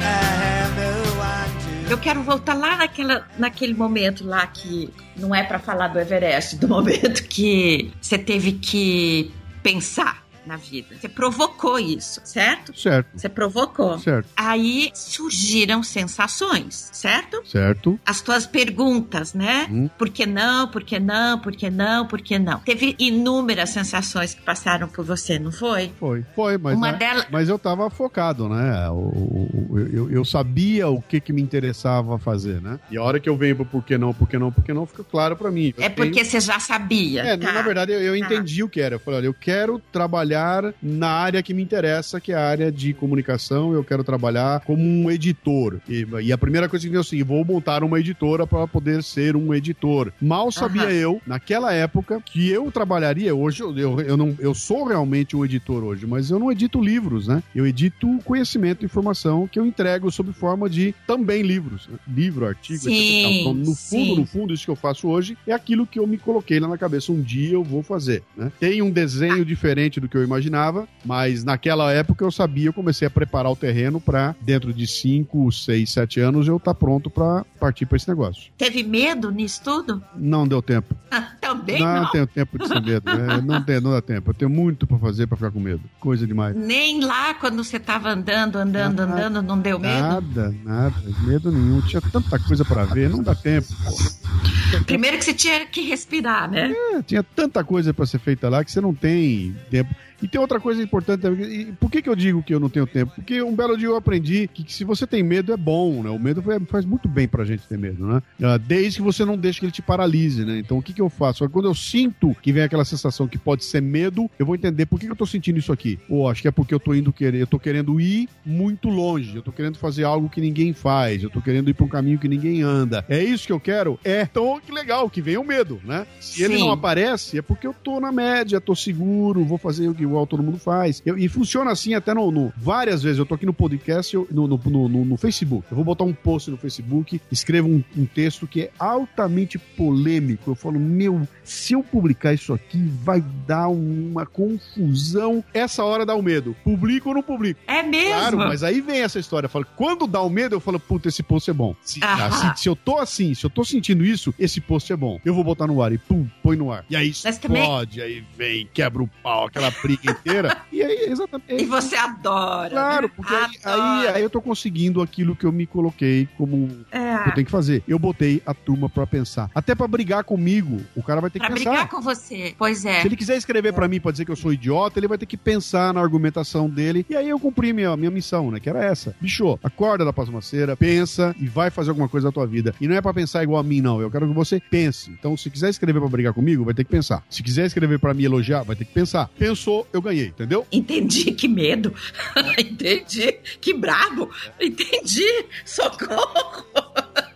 I have no one to. Eu quero voltar lá naquela, naquele momento lá que não é pra falar do Everest, do momento que você teve que pensar na vida. Você provocou isso, certo? Certo, Você provocou. certo, Aí surgiram sensações, certo? certo. As tuas perguntas, né? Hum. Por que não? Por que não? Por que não? Por que não? Teve inúmeras sensações que passaram por você, não foi? Foi, foi, mas, Uma né, delas. mas eu tava focado, né? O- eu, eu sabia o que que me interessava fazer, né? E a hora que eu venho pro por que não, por que não, por que não, fica claro pra mim. Eu É tenho- porque você já sabia. É, tá? na verdade, eu, eu Tá. entendi o que era. Eu falei, olha, eu quero trabalhar na área que me interessa, que é a área de comunicação. Eu quero trabalhar como um editor. E, e a primeira coisa que veio assim, vou montar uma editora para poder ser um editor. Mal sabia Aham. eu, naquela época, que eu trabalharia. Hoje, eu, eu, eu não, eu sou realmente um editor hoje, mas eu não edito livros, né? Eu edito conhecimento e informação que eu entrego sob forma de também livros. né? Livro, artigo, Sim, etc. Então, no fundo, sim. no fundo, isso que eu faço hoje é aquilo que eu me coloquei lá na cabeça. Um dia eu vou fazer. Né? Tem um desenho diferente do que eu imaginava, mas naquela época eu sabia, eu comecei a preparar o terreno para dentro de 5, 6, 7 anos eu estar pronto para partir para esse negócio. Teve medo nisso tudo? Não deu tempo. Ah, Também não, não. tenho tempo de ter medo. É, não, tem, não dá tempo. Eu tenho muito para fazer para ficar com medo. Coisa demais. Nem lá quando você tava andando, andando, Nada. andando, não deu medo? Nada, nada. Medo nenhum. Tinha tanta coisa para ver. Não dá tempo. pô. Primeiro que você tinha que respirar, né? É, tinha tanta coisa para ser feita lá que você não tem tempo. E tem outra coisa importante também. E por que, que eu digo que eu não tenho tempo? Porque um belo dia eu aprendi que, que se você tem medo é bom, né? O medo faz, muito bem pra gente ter medo, né? Ah, Desde que você não deixe que ele te paralise, né? Então o que, que eu faço? Quando eu sinto que vem aquela sensação que pode ser medo, eu vou entender por que que eu tô sentindo isso aqui. Ou acho que é porque eu tô indo querer, eu tô querendo ir muito longe, eu tô querendo fazer algo que ninguém faz, eu tô querendo ir pra um caminho que ninguém anda. É isso que eu quero? É. Então, que legal, que vem o medo, né? Se ele Sim. não aparece, é porque eu tô na média, tô seguro, vou fazer o que igual todo mundo faz. Eu- e funciona assim até no, no- Várias vezes, eu tô aqui no podcast, eu- no, no, no, no- Facebook. Eu vou botar um post no Facebook, escrevo um, um texto que é altamente polêmico. Eu falo, meu, se eu publicar isso aqui, vai dar uma confusão. Essa hora dá o medo. Publico ou não publico? É mesmo? Claro, mas aí vem essa história. Eu falo, quando dá o medo, eu falo, puta, esse post é bom. Se, Ah. ah, se- se eu tô assim, se eu tô sentindo isso, esse post é bom. Eu vou botar no ar e pum, põe no ar. E aí Mas também- explode, aí vem, quebra o pau, aquela briga inteira. E aí, exatamente. E você adora. Claro, porque aí, aí, Adora. aí eu tô conseguindo aquilo que eu me coloquei como É. que eu tenho que fazer. Eu botei a turma pra pensar. Até pra brigar comigo, o cara vai ter Pra que brigar pensar. com você. Pois é. Se ele quiser escrever pra mim pra dizer que eu sou idiota, ele vai ter que pensar na argumentação dele. E aí eu cumpri minha, minha missão, né? Que era essa. Bicho, acorda da pasmaceira, pensa e vai fazer alguma coisa da tua vida. E não é pra pensar igual a mim, não. Eu quero que você pense. Então, se quiser escrever pra brigar comigo, vai ter que pensar. Se quiser escrever pra me elogiar, vai ter que pensar. Pensou, eu ganhei, entendeu? Entendi, que medo. Entendi, que brabo. Entendi, socorro.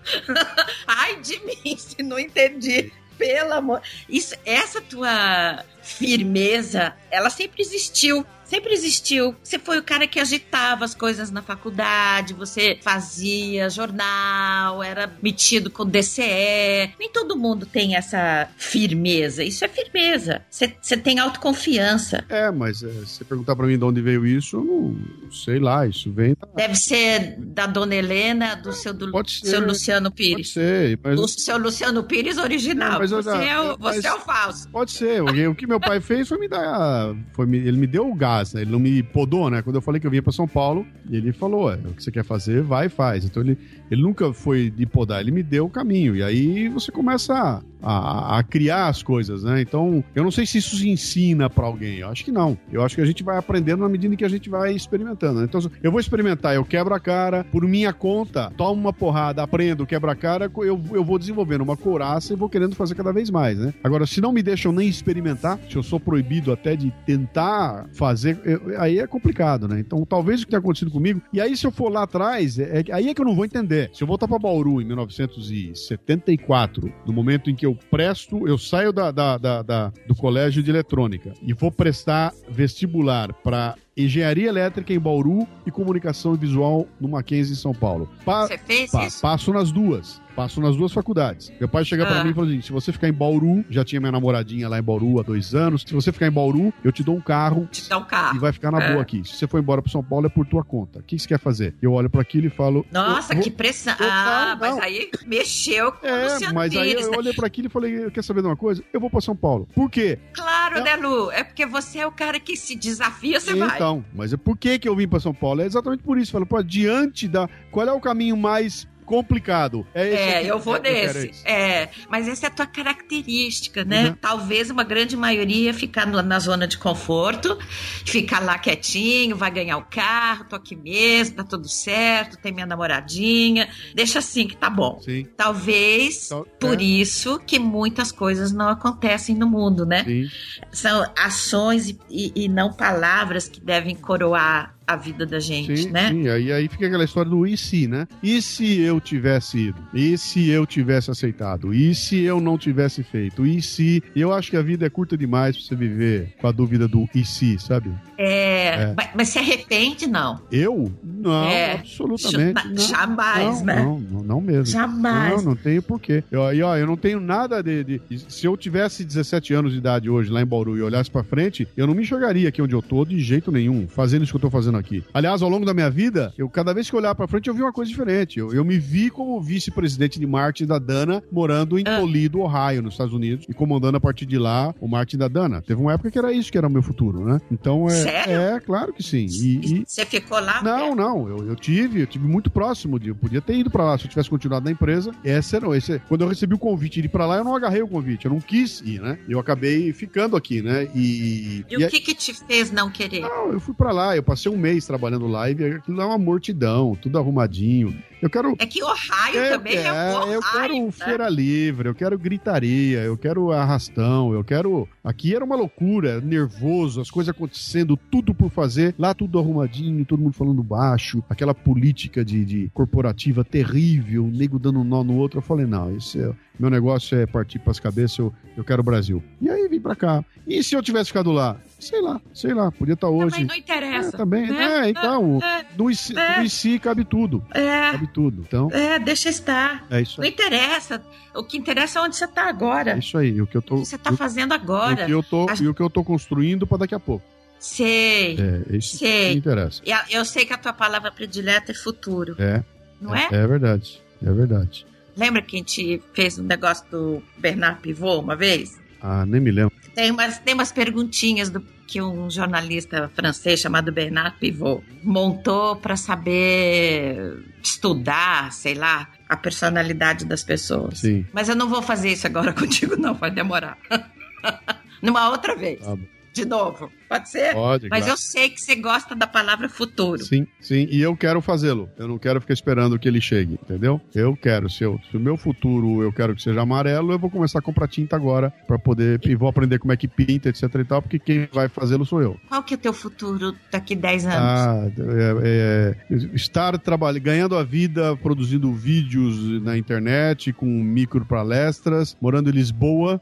Ai de mim, se não entendi. Pelo amor. Isso, essa tua firmeza, ela sempre existiu. Sempre existiu. Você foi o cara que agitava as coisas na faculdade, você fazia jornal, era metido com DCE. Nem todo mundo tem essa firmeza. Isso é firmeza. Você tem autoconfiança. É, mas é, se você perguntar pra mim de onde veio isso, eu não sei lá. Isso vem. da- Deve ser da dona Helena, do seu, do, Pode ser, seu Luciano Pode Pires. ser, mas. O seu Luciano Pires original. Não, mas você, é o, mas- você é o falso. Pode ser. O, o que meu pai fez foi me dar. Foi me- ele me deu o gás, né? Ele não me podou, né? Quando eu falei que eu vinha pra São Paulo, ele falou: o que você quer fazer, vai e faz. Então ele, ele nunca foi de podar, ele me deu o caminho. E aí você começa a, a- a criar as coisas, né? Então, eu não sei se isso se ensina pra alguém. Eu acho que não. Eu acho que a gente vai aprendendo na medida que a gente vai experimentando. né? Então, eu vou experimentar, eu quebro a cara, por minha conta, tomo uma porrada, aprendo, quebro a cara, eu, eu vou desenvolvendo uma couraça e vou querendo fazer cada vez mais, né? Agora, se não me deixam nem experimentar, se eu sou proibido até de tentar fazer, eu- aí é complicado, né? Então, talvez o que tenha acontecido comigo, e aí se eu for lá atrás, é, é- aí é que eu não vou entender. Se eu voltar pra Bauru em 1974, no momento em que eu presto, eu saio da, da- da- da- do colégio de eletrônica e vou prestar vestibular para engenharia elétrica em Bauru e comunicação visual no Mackenzie em São Paulo. Pa- Você fez Pa- isso? passo nas duas. Passo nas duas faculdades. Meu pai chega pra Ah. mim e falou assim: se você ficar em Bauru, já tinha minha namoradinha lá em Bauru há dois anos. Se você ficar em Bauru, eu te dou um carro Te dá um e carro. vai ficar na É. boa aqui. Se você for embora pro São Paulo, é por tua conta. O que você quer fazer? Eu olho pra aquilo e falo. Nossa, vou- que pressão. Ah, não, mas aí mexeu com o É, Luciano mas aí Pires. eu né? olhei pra aquilo e falei: quer saber de uma coisa? Eu vou pra São Paulo. Por quê? Claro, Não. né, Lu? É porque você é o cara que se desafia, você vai. Então, mas é por que, que eu vim pra São Paulo? É exatamente por isso. Falo, pô, diante da. Qual é o caminho mais complicado? É, É, aqui. eu vou É, nesse. esse. É, mas essa é a tua característica, né? Uhum. Talvez uma grande maioria ficar na zona de conforto, ficar lá quietinho, vai ganhar o carro, tô aqui mesmo, tá tudo certo, tem minha namoradinha, deixa assim que tá bom. Sim, Talvez Tal- por é. isso que muitas coisas não acontecem no mundo, né? sim. São ações e- e não palavras que devem coroar a vida da gente, Sim, né? sim. Aí, aí fica aquela história do e se, né? E se eu tivesse ido? E se eu tivesse aceitado? E se eu não tivesse feito? E se. Eu acho que a vida é curta demais pra você viver com a dúvida do e se, sabe? É, É. Mas, mas se arrepende, não. Eu? Não, É. absolutamente. Não. jamais, não, né? Não, não, não mesmo. Jamais. Não, não tenho porquê. Eu, e, ó, eu não tenho nada de, de- Se eu tivesse 17 anos de idade hoje lá em Bauru e olhasse pra frente, eu não me enxergaria aqui onde eu tô de jeito nenhum, fazendo isso que eu tô fazendo aqui. Aliás, ao longo da minha vida, eu cada vez que eu olhar pra frente, eu vi uma coisa diferente. Eu, eu me vi como vice-presidente de marketing da Dana, morando em Ah. Toledo, Ohio, nos Estados Unidos, e comandando a partir de lá o marketing da Dana. Teve uma época que era isso que era o meu futuro, né? Então é. Sério? É, claro que sim. E- e, Você ficou lá? não, não, eu, eu tive, eu tive muito próximo de, eu podia ter ido pra lá se eu tivesse continuado na empresa. Essa era, esse, quando eu recebi o convite de ir pra lá, eu não agarrei o convite, eu não quis ir, né? Eu acabei ficando aqui, né? E, E e o que que te fez não querer? não, eu fui pra lá, eu passei um mês trabalhando e vi aquilo é uma mortidão, tudo arrumadinho. Eu quero. É que Ohio É, também é, é, o Ohio. eu quero né? feira livre, eu quero gritaria, eu quero arrastão, eu quero. Aqui era uma loucura, nervoso, as coisas acontecendo, tudo por fazer, lá tudo arrumadinho, todo mundo falando baixo, aquela política de, de corporativa terrível, nego dando um nó no outro. Eu falei, não, isso é. Meu negócio é partir pras cabeças, eu, eu quero o Brasil. E aí vim pra cá. E se eu tivesse ficado lá? Sei lá, sei lá, podia estar hoje. Também não interessa. É, também. né? É, então, É, no IC, é. no IC cabe tudo. é, Cabe tudo. Então, é, deixa estar. é isso Não aí. interessa. O que interessa é onde você tá É agora. isso aí. O que eu tô. O que você tá o- fazendo E agora. o que eu tô, As- e o que eu tô construindo pra daqui a pouco. Sei. É, isso Sei. interessa. E a- Eu sei que a tua palavra predileta é futuro, É, não é? é verdade. É verdade. Lembra que a gente fez um negócio do Bernard Pivot uma vez? Ah, nem me lembro. Tem umas, tem umas perguntinhas do que um jornalista francês chamado Bernard Pivot montou para saber estudar, sei lá, a personalidade das pessoas. Sim. Mas eu não vou fazer isso agora contigo, não, vai demorar. Numa outra vez, Tá de novo. Pode ser? Pode, Mas claro. eu sei que você gosta da palavra futuro. Sim, sim. E eu quero fazê-lo. Eu não quero ficar esperando que ele chegue, entendeu? Eu quero. Se, eu, se o meu futuro eu quero que seja amarelo, eu vou começar a comprar tinta agora pra poder. E vou aprender como é que pinta, etc e tal, porque quem vai fazê-lo sou eu. Qual que é o teu futuro daqui 10 anos? Ah, é, é, estar trabalhando, ganhando a vida, produzindo vídeos na internet com micro palestras, morando em Lisboa,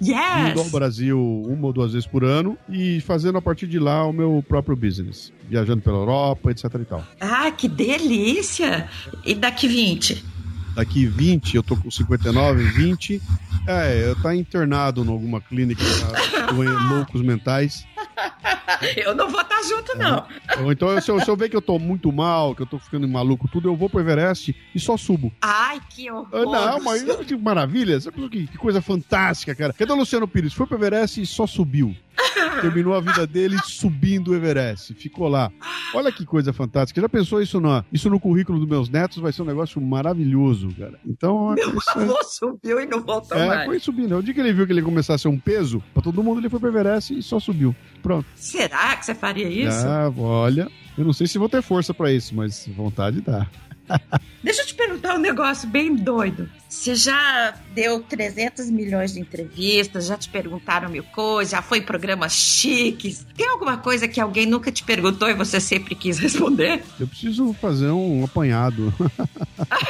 indo ao yes! Brasil uma ou duas vezes por ano e fazendo a partir de lá o meu próprio business, viajando pela Europa, etc e tal. Ah, que delícia! E daqui 20? Daqui 20, eu tô com 59, 20. É, eu tá internado em alguma clínica doen- loucos mentais. Eu não vou estar junto, não. Ou então, se eu, se eu ver que eu tô muito mal, que eu tô ficando maluco tudo, eu vou pro Everest e só subo. Ai, que horror! Ah, Não, do mas que maravilha. Que coisa fantástica, cara. Cadê o Luciano Pires? Foi pro Everest e só subiu. Terminou a vida dele subindo o Everest. Ficou lá. Olha que coisa fantástica. Já pensou isso no, isso no currículo dos meus netos? Vai ser um negócio maravilhoso, cara. Então, Meu isso é- avô subiu e não voltou é, mais. foi subindo. O dia que ele viu que ele começar a ser um peso, pra todo mundo ele foi pro Everest e só subiu. Pronto. Será que você faria isso? Ah, olha, eu não sei se vou ter força pra isso, mas vontade dá. Deixa eu te perguntar um negócio bem doido. Você já deu 300 milhões de entrevistas, já te perguntaram mil coisas, já foi em programas chiques. Tem alguma coisa que alguém nunca te perguntou e você sempre quis responder? Eu preciso fazer um apanhado.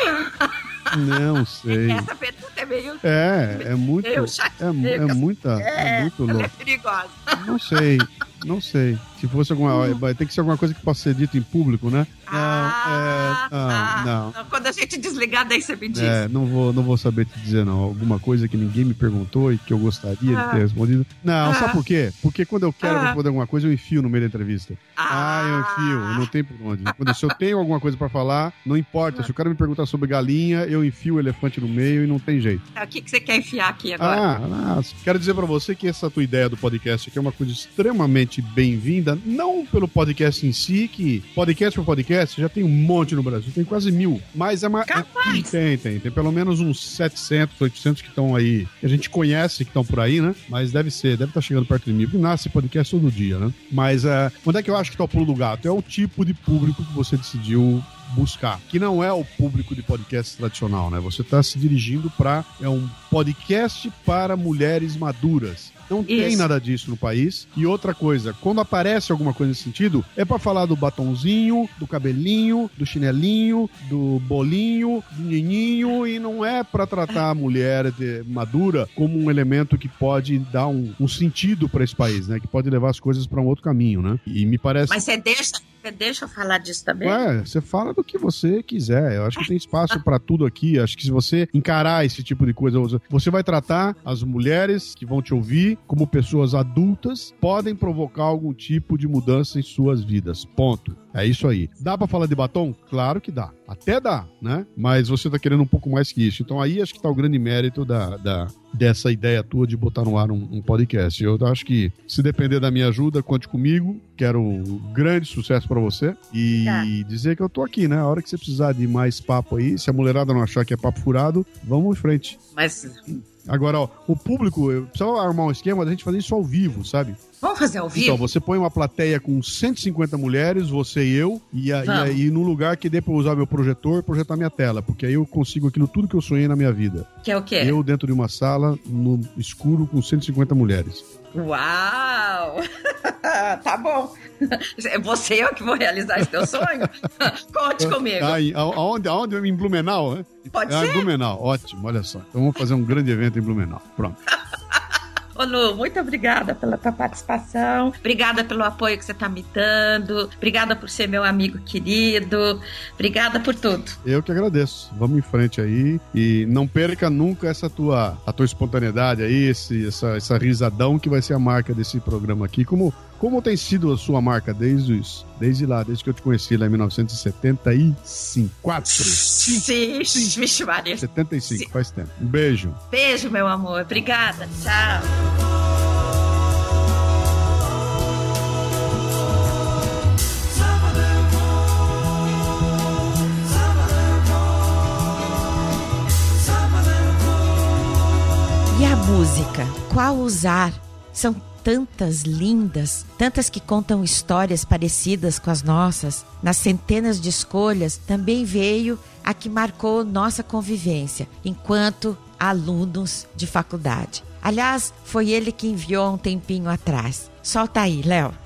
não sei. Essa pergunta é meio, É, é muito. É, é muita. É muito Ela é louco. perigosa. Não sei. Não sei. Se fosse alguma. Vai ter que ser alguma coisa que possa ser dita em público, né? Não, Ah, é. Não, ah. não. Quando a gente desligar, daí você me diz. É, não vou, não vou saber te dizer, não. Alguma coisa que ninguém me perguntou e que eu gostaria Ah. de ter respondido. Não, Ah. sabe por quê? Porque quando eu quero Ah. responder alguma coisa, eu enfio no meio da entrevista. Ah, eu enfio, não tem por onde. Quando, se eu tenho alguma coisa pra falar, não importa. Se o cara me perguntar sobre galinha, eu enfio o elefante no meio e não tem jeito. O que, que você quer enfiar aqui agora? Ah, ah, quero dizer pra você que essa tua ideia do podcast aqui é uma coisa extremamente bem-vinda, não pelo podcast em si, que podcast por podcast já tem um monte no Brasil, tem quase mil, mas é uma... Capaz. Tem, tem, tem pelo menos uns 700, 800 que estão aí, que a gente conhece, que estão por aí, né? Mas deve ser, deve estar chegando perto de mim, porque nasce podcast todo dia, né? Mas é, onde é que eu acho que tá o pulo do gato? É o tipo de público que você decidiu buscar, que não é o público de podcast tradicional, né? Você está se dirigindo para é um podcast para mulheres maduras. Não tem Isso. nada disso no país. E outra coisa, quando aparece alguma coisa nesse sentido, é para falar do batonzinho, do cabelinho, do chinelinho, do bolinho, do nininho, e não é para tratar a mulher de- madura como um elemento que pode dar um, um sentido para esse país, né? Que pode levar as coisas para um outro caminho, né? E me parece Mas você deixa, deixa eu falar disso também? Ué, você fala do que você quiser. Eu acho que tem espaço pra tudo aqui. Acho que se você encarar esse tipo de coisa, você vai tratar as mulheres que vão te ouvir como pessoas adultas, podem provocar algum tipo de mudança em suas vidas. Ponto. É isso aí. Dá pra falar de batom? Claro que dá. Até dá, né? Mas você tá querendo um pouco mais que isso. Então aí acho que tá o grande mérito da, da- dessa ideia tua de botar no ar um, um podcast. Eu acho que se depender da minha ajuda, conte comigo. Quero um grande sucesso pra você. E Tá. dizer que eu tô aqui, né? A hora que você precisar de mais papo aí, se a mulherada não achar que é papo furado, vamos em frente. Mas Agora, ó, o público, eu preciso armar um esquema da gente fazer isso ao vivo, sabe? vamos fazer ao vivo? Então, você põe uma plateia com 150 mulheres, você ser eu e, e, aí num lugar que dê pra usar meu projetor e projetar minha tela, porque aí eu consigo aquilo tudo que eu sonhei na minha vida. Que é o quê? Eu dentro de uma sala no escuro com 150 mulheres. Uau! tá bom. Você é eu que vou realizar esse teu sonho? Conte comigo. Ah, em- a- aonde, aonde? Em Blumenau, né? Pode ah, em ser? Blumenau, ótimo, olha só. Então vamos fazer um grande evento em Blumenau. Pronto. Ô Lu, muito obrigada pela tua participação. Obrigada pelo apoio que você tá me dando. Obrigada por ser meu amigo querido. Obrigada por tudo. Eu que agradeço. Vamos em frente aí e não perca nunca essa tua, a tua espontaneidade aí, esse, essa, essa risadão que vai ser a marca desse programa aqui. Como, como tem sido a sua marca desde os, desde lá, desde que eu te conheci lá em 1975. 4, Sim, vixe Maria. 75, faz tempo. Um beijo. Beijo, meu amor. Obrigada. Tchau. E a música? Qual usar? São tantas lindas, tantas que contam histórias parecidas com as nossas. Nas centenas de escolhas, também veio a que marcou nossa convivência enquanto alunos de faculdade. Aliás, foi ele que enviou um tempinho atrás. Solta aí, Léo.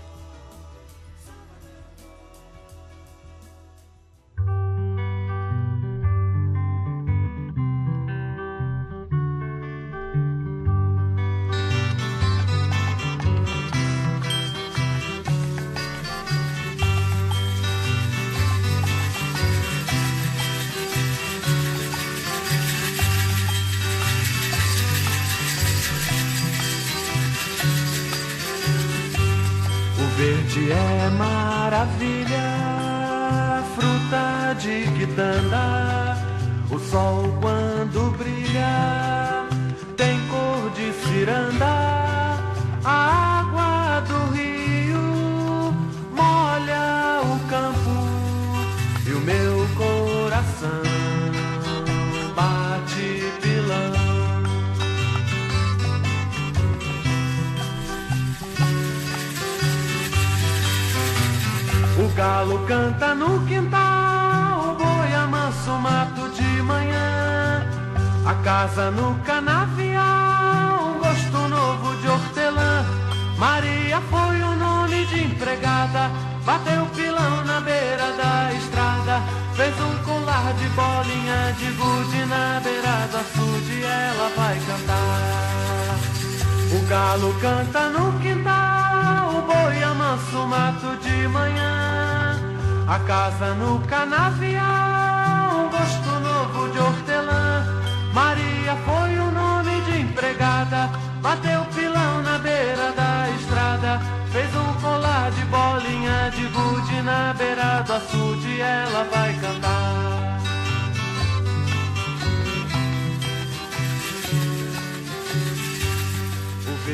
Manhã. A casa no canavial, um gosto novo de hortelã. Maria foi o nome de empregada, bateu pilão na beira da estrada. Fez um colar de bolinha de gude na beira do açude, ela vai cantar. O galo canta no quintal, o boi amansa o mato de manhã. A casa no canavial, um gosto. Maria foi o nome de empregada, bateu pilão na beira da estrada. Fez um colar de bolinha de gude na beira do açude, ela vai cantar.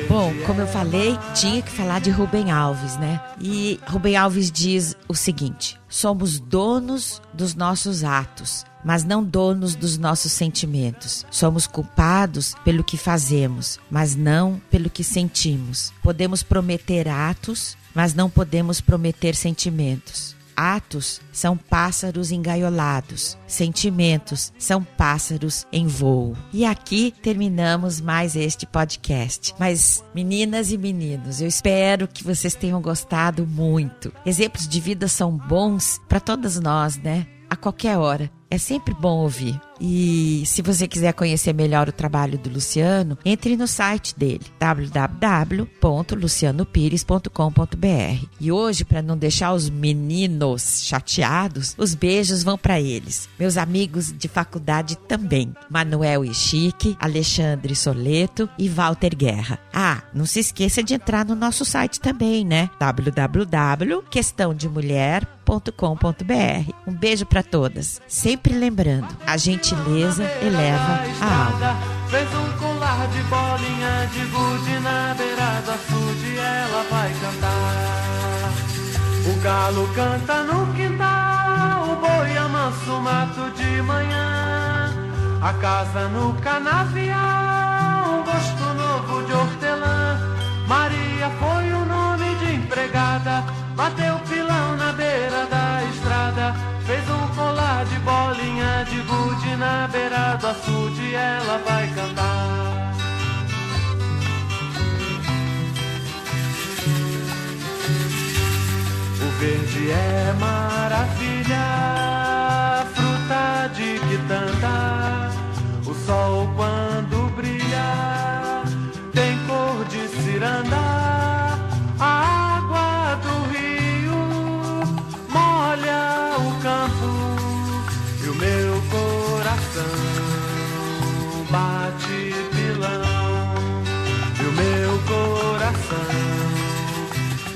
Bom, como eu falei, tinha que falar de Rubem Alves, né? E Rubem Alves diz o seguinte: somos donos dos nossos atos, mas não donos dos nossos sentimentos. Somos culpados pelo que fazemos, mas não pelo que sentimos. Podemos prometer atos, mas não podemos prometer sentimentos. Atos são pássaros engaiolados, sentimentos são pássaros em voo. E aqui terminamos mais este podcast. Mas, meninas e meninos, eu espero que vocês tenham gostado muito. Exemplos de vida são bons para todas nós, né? A qualquer hora. É sempre bom ouvir. E se você quiser conhecer melhor o trabalho do Luciano, entre no site dele, www.lucianopires.com.br. E hoje, para não deixar os meninos chateados, os beijos vão para eles. Meus amigos de faculdade também. Manuel e Chique, Alexandre Soleto e Walter Guerra. Ah, não se esqueça de entrar no nosso site também, né? www.questãodemulher.com.br. Um beijo para todas. Sempre lembrando, a gentileza eleva a alma. Fez um colar de bolinha de gude na beira do açude, ela vai cantar. O galo canta no quintal, o boi amansa o mato de manhã. A casa no canavial, um gosto novo de hortelã. Maria foi o nome de empregada, bateu pilão do açude ela vai cantar. O verde é maravilha, fruta de quitanda. O sol quando brilha tem cor de ciranda.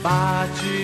Bate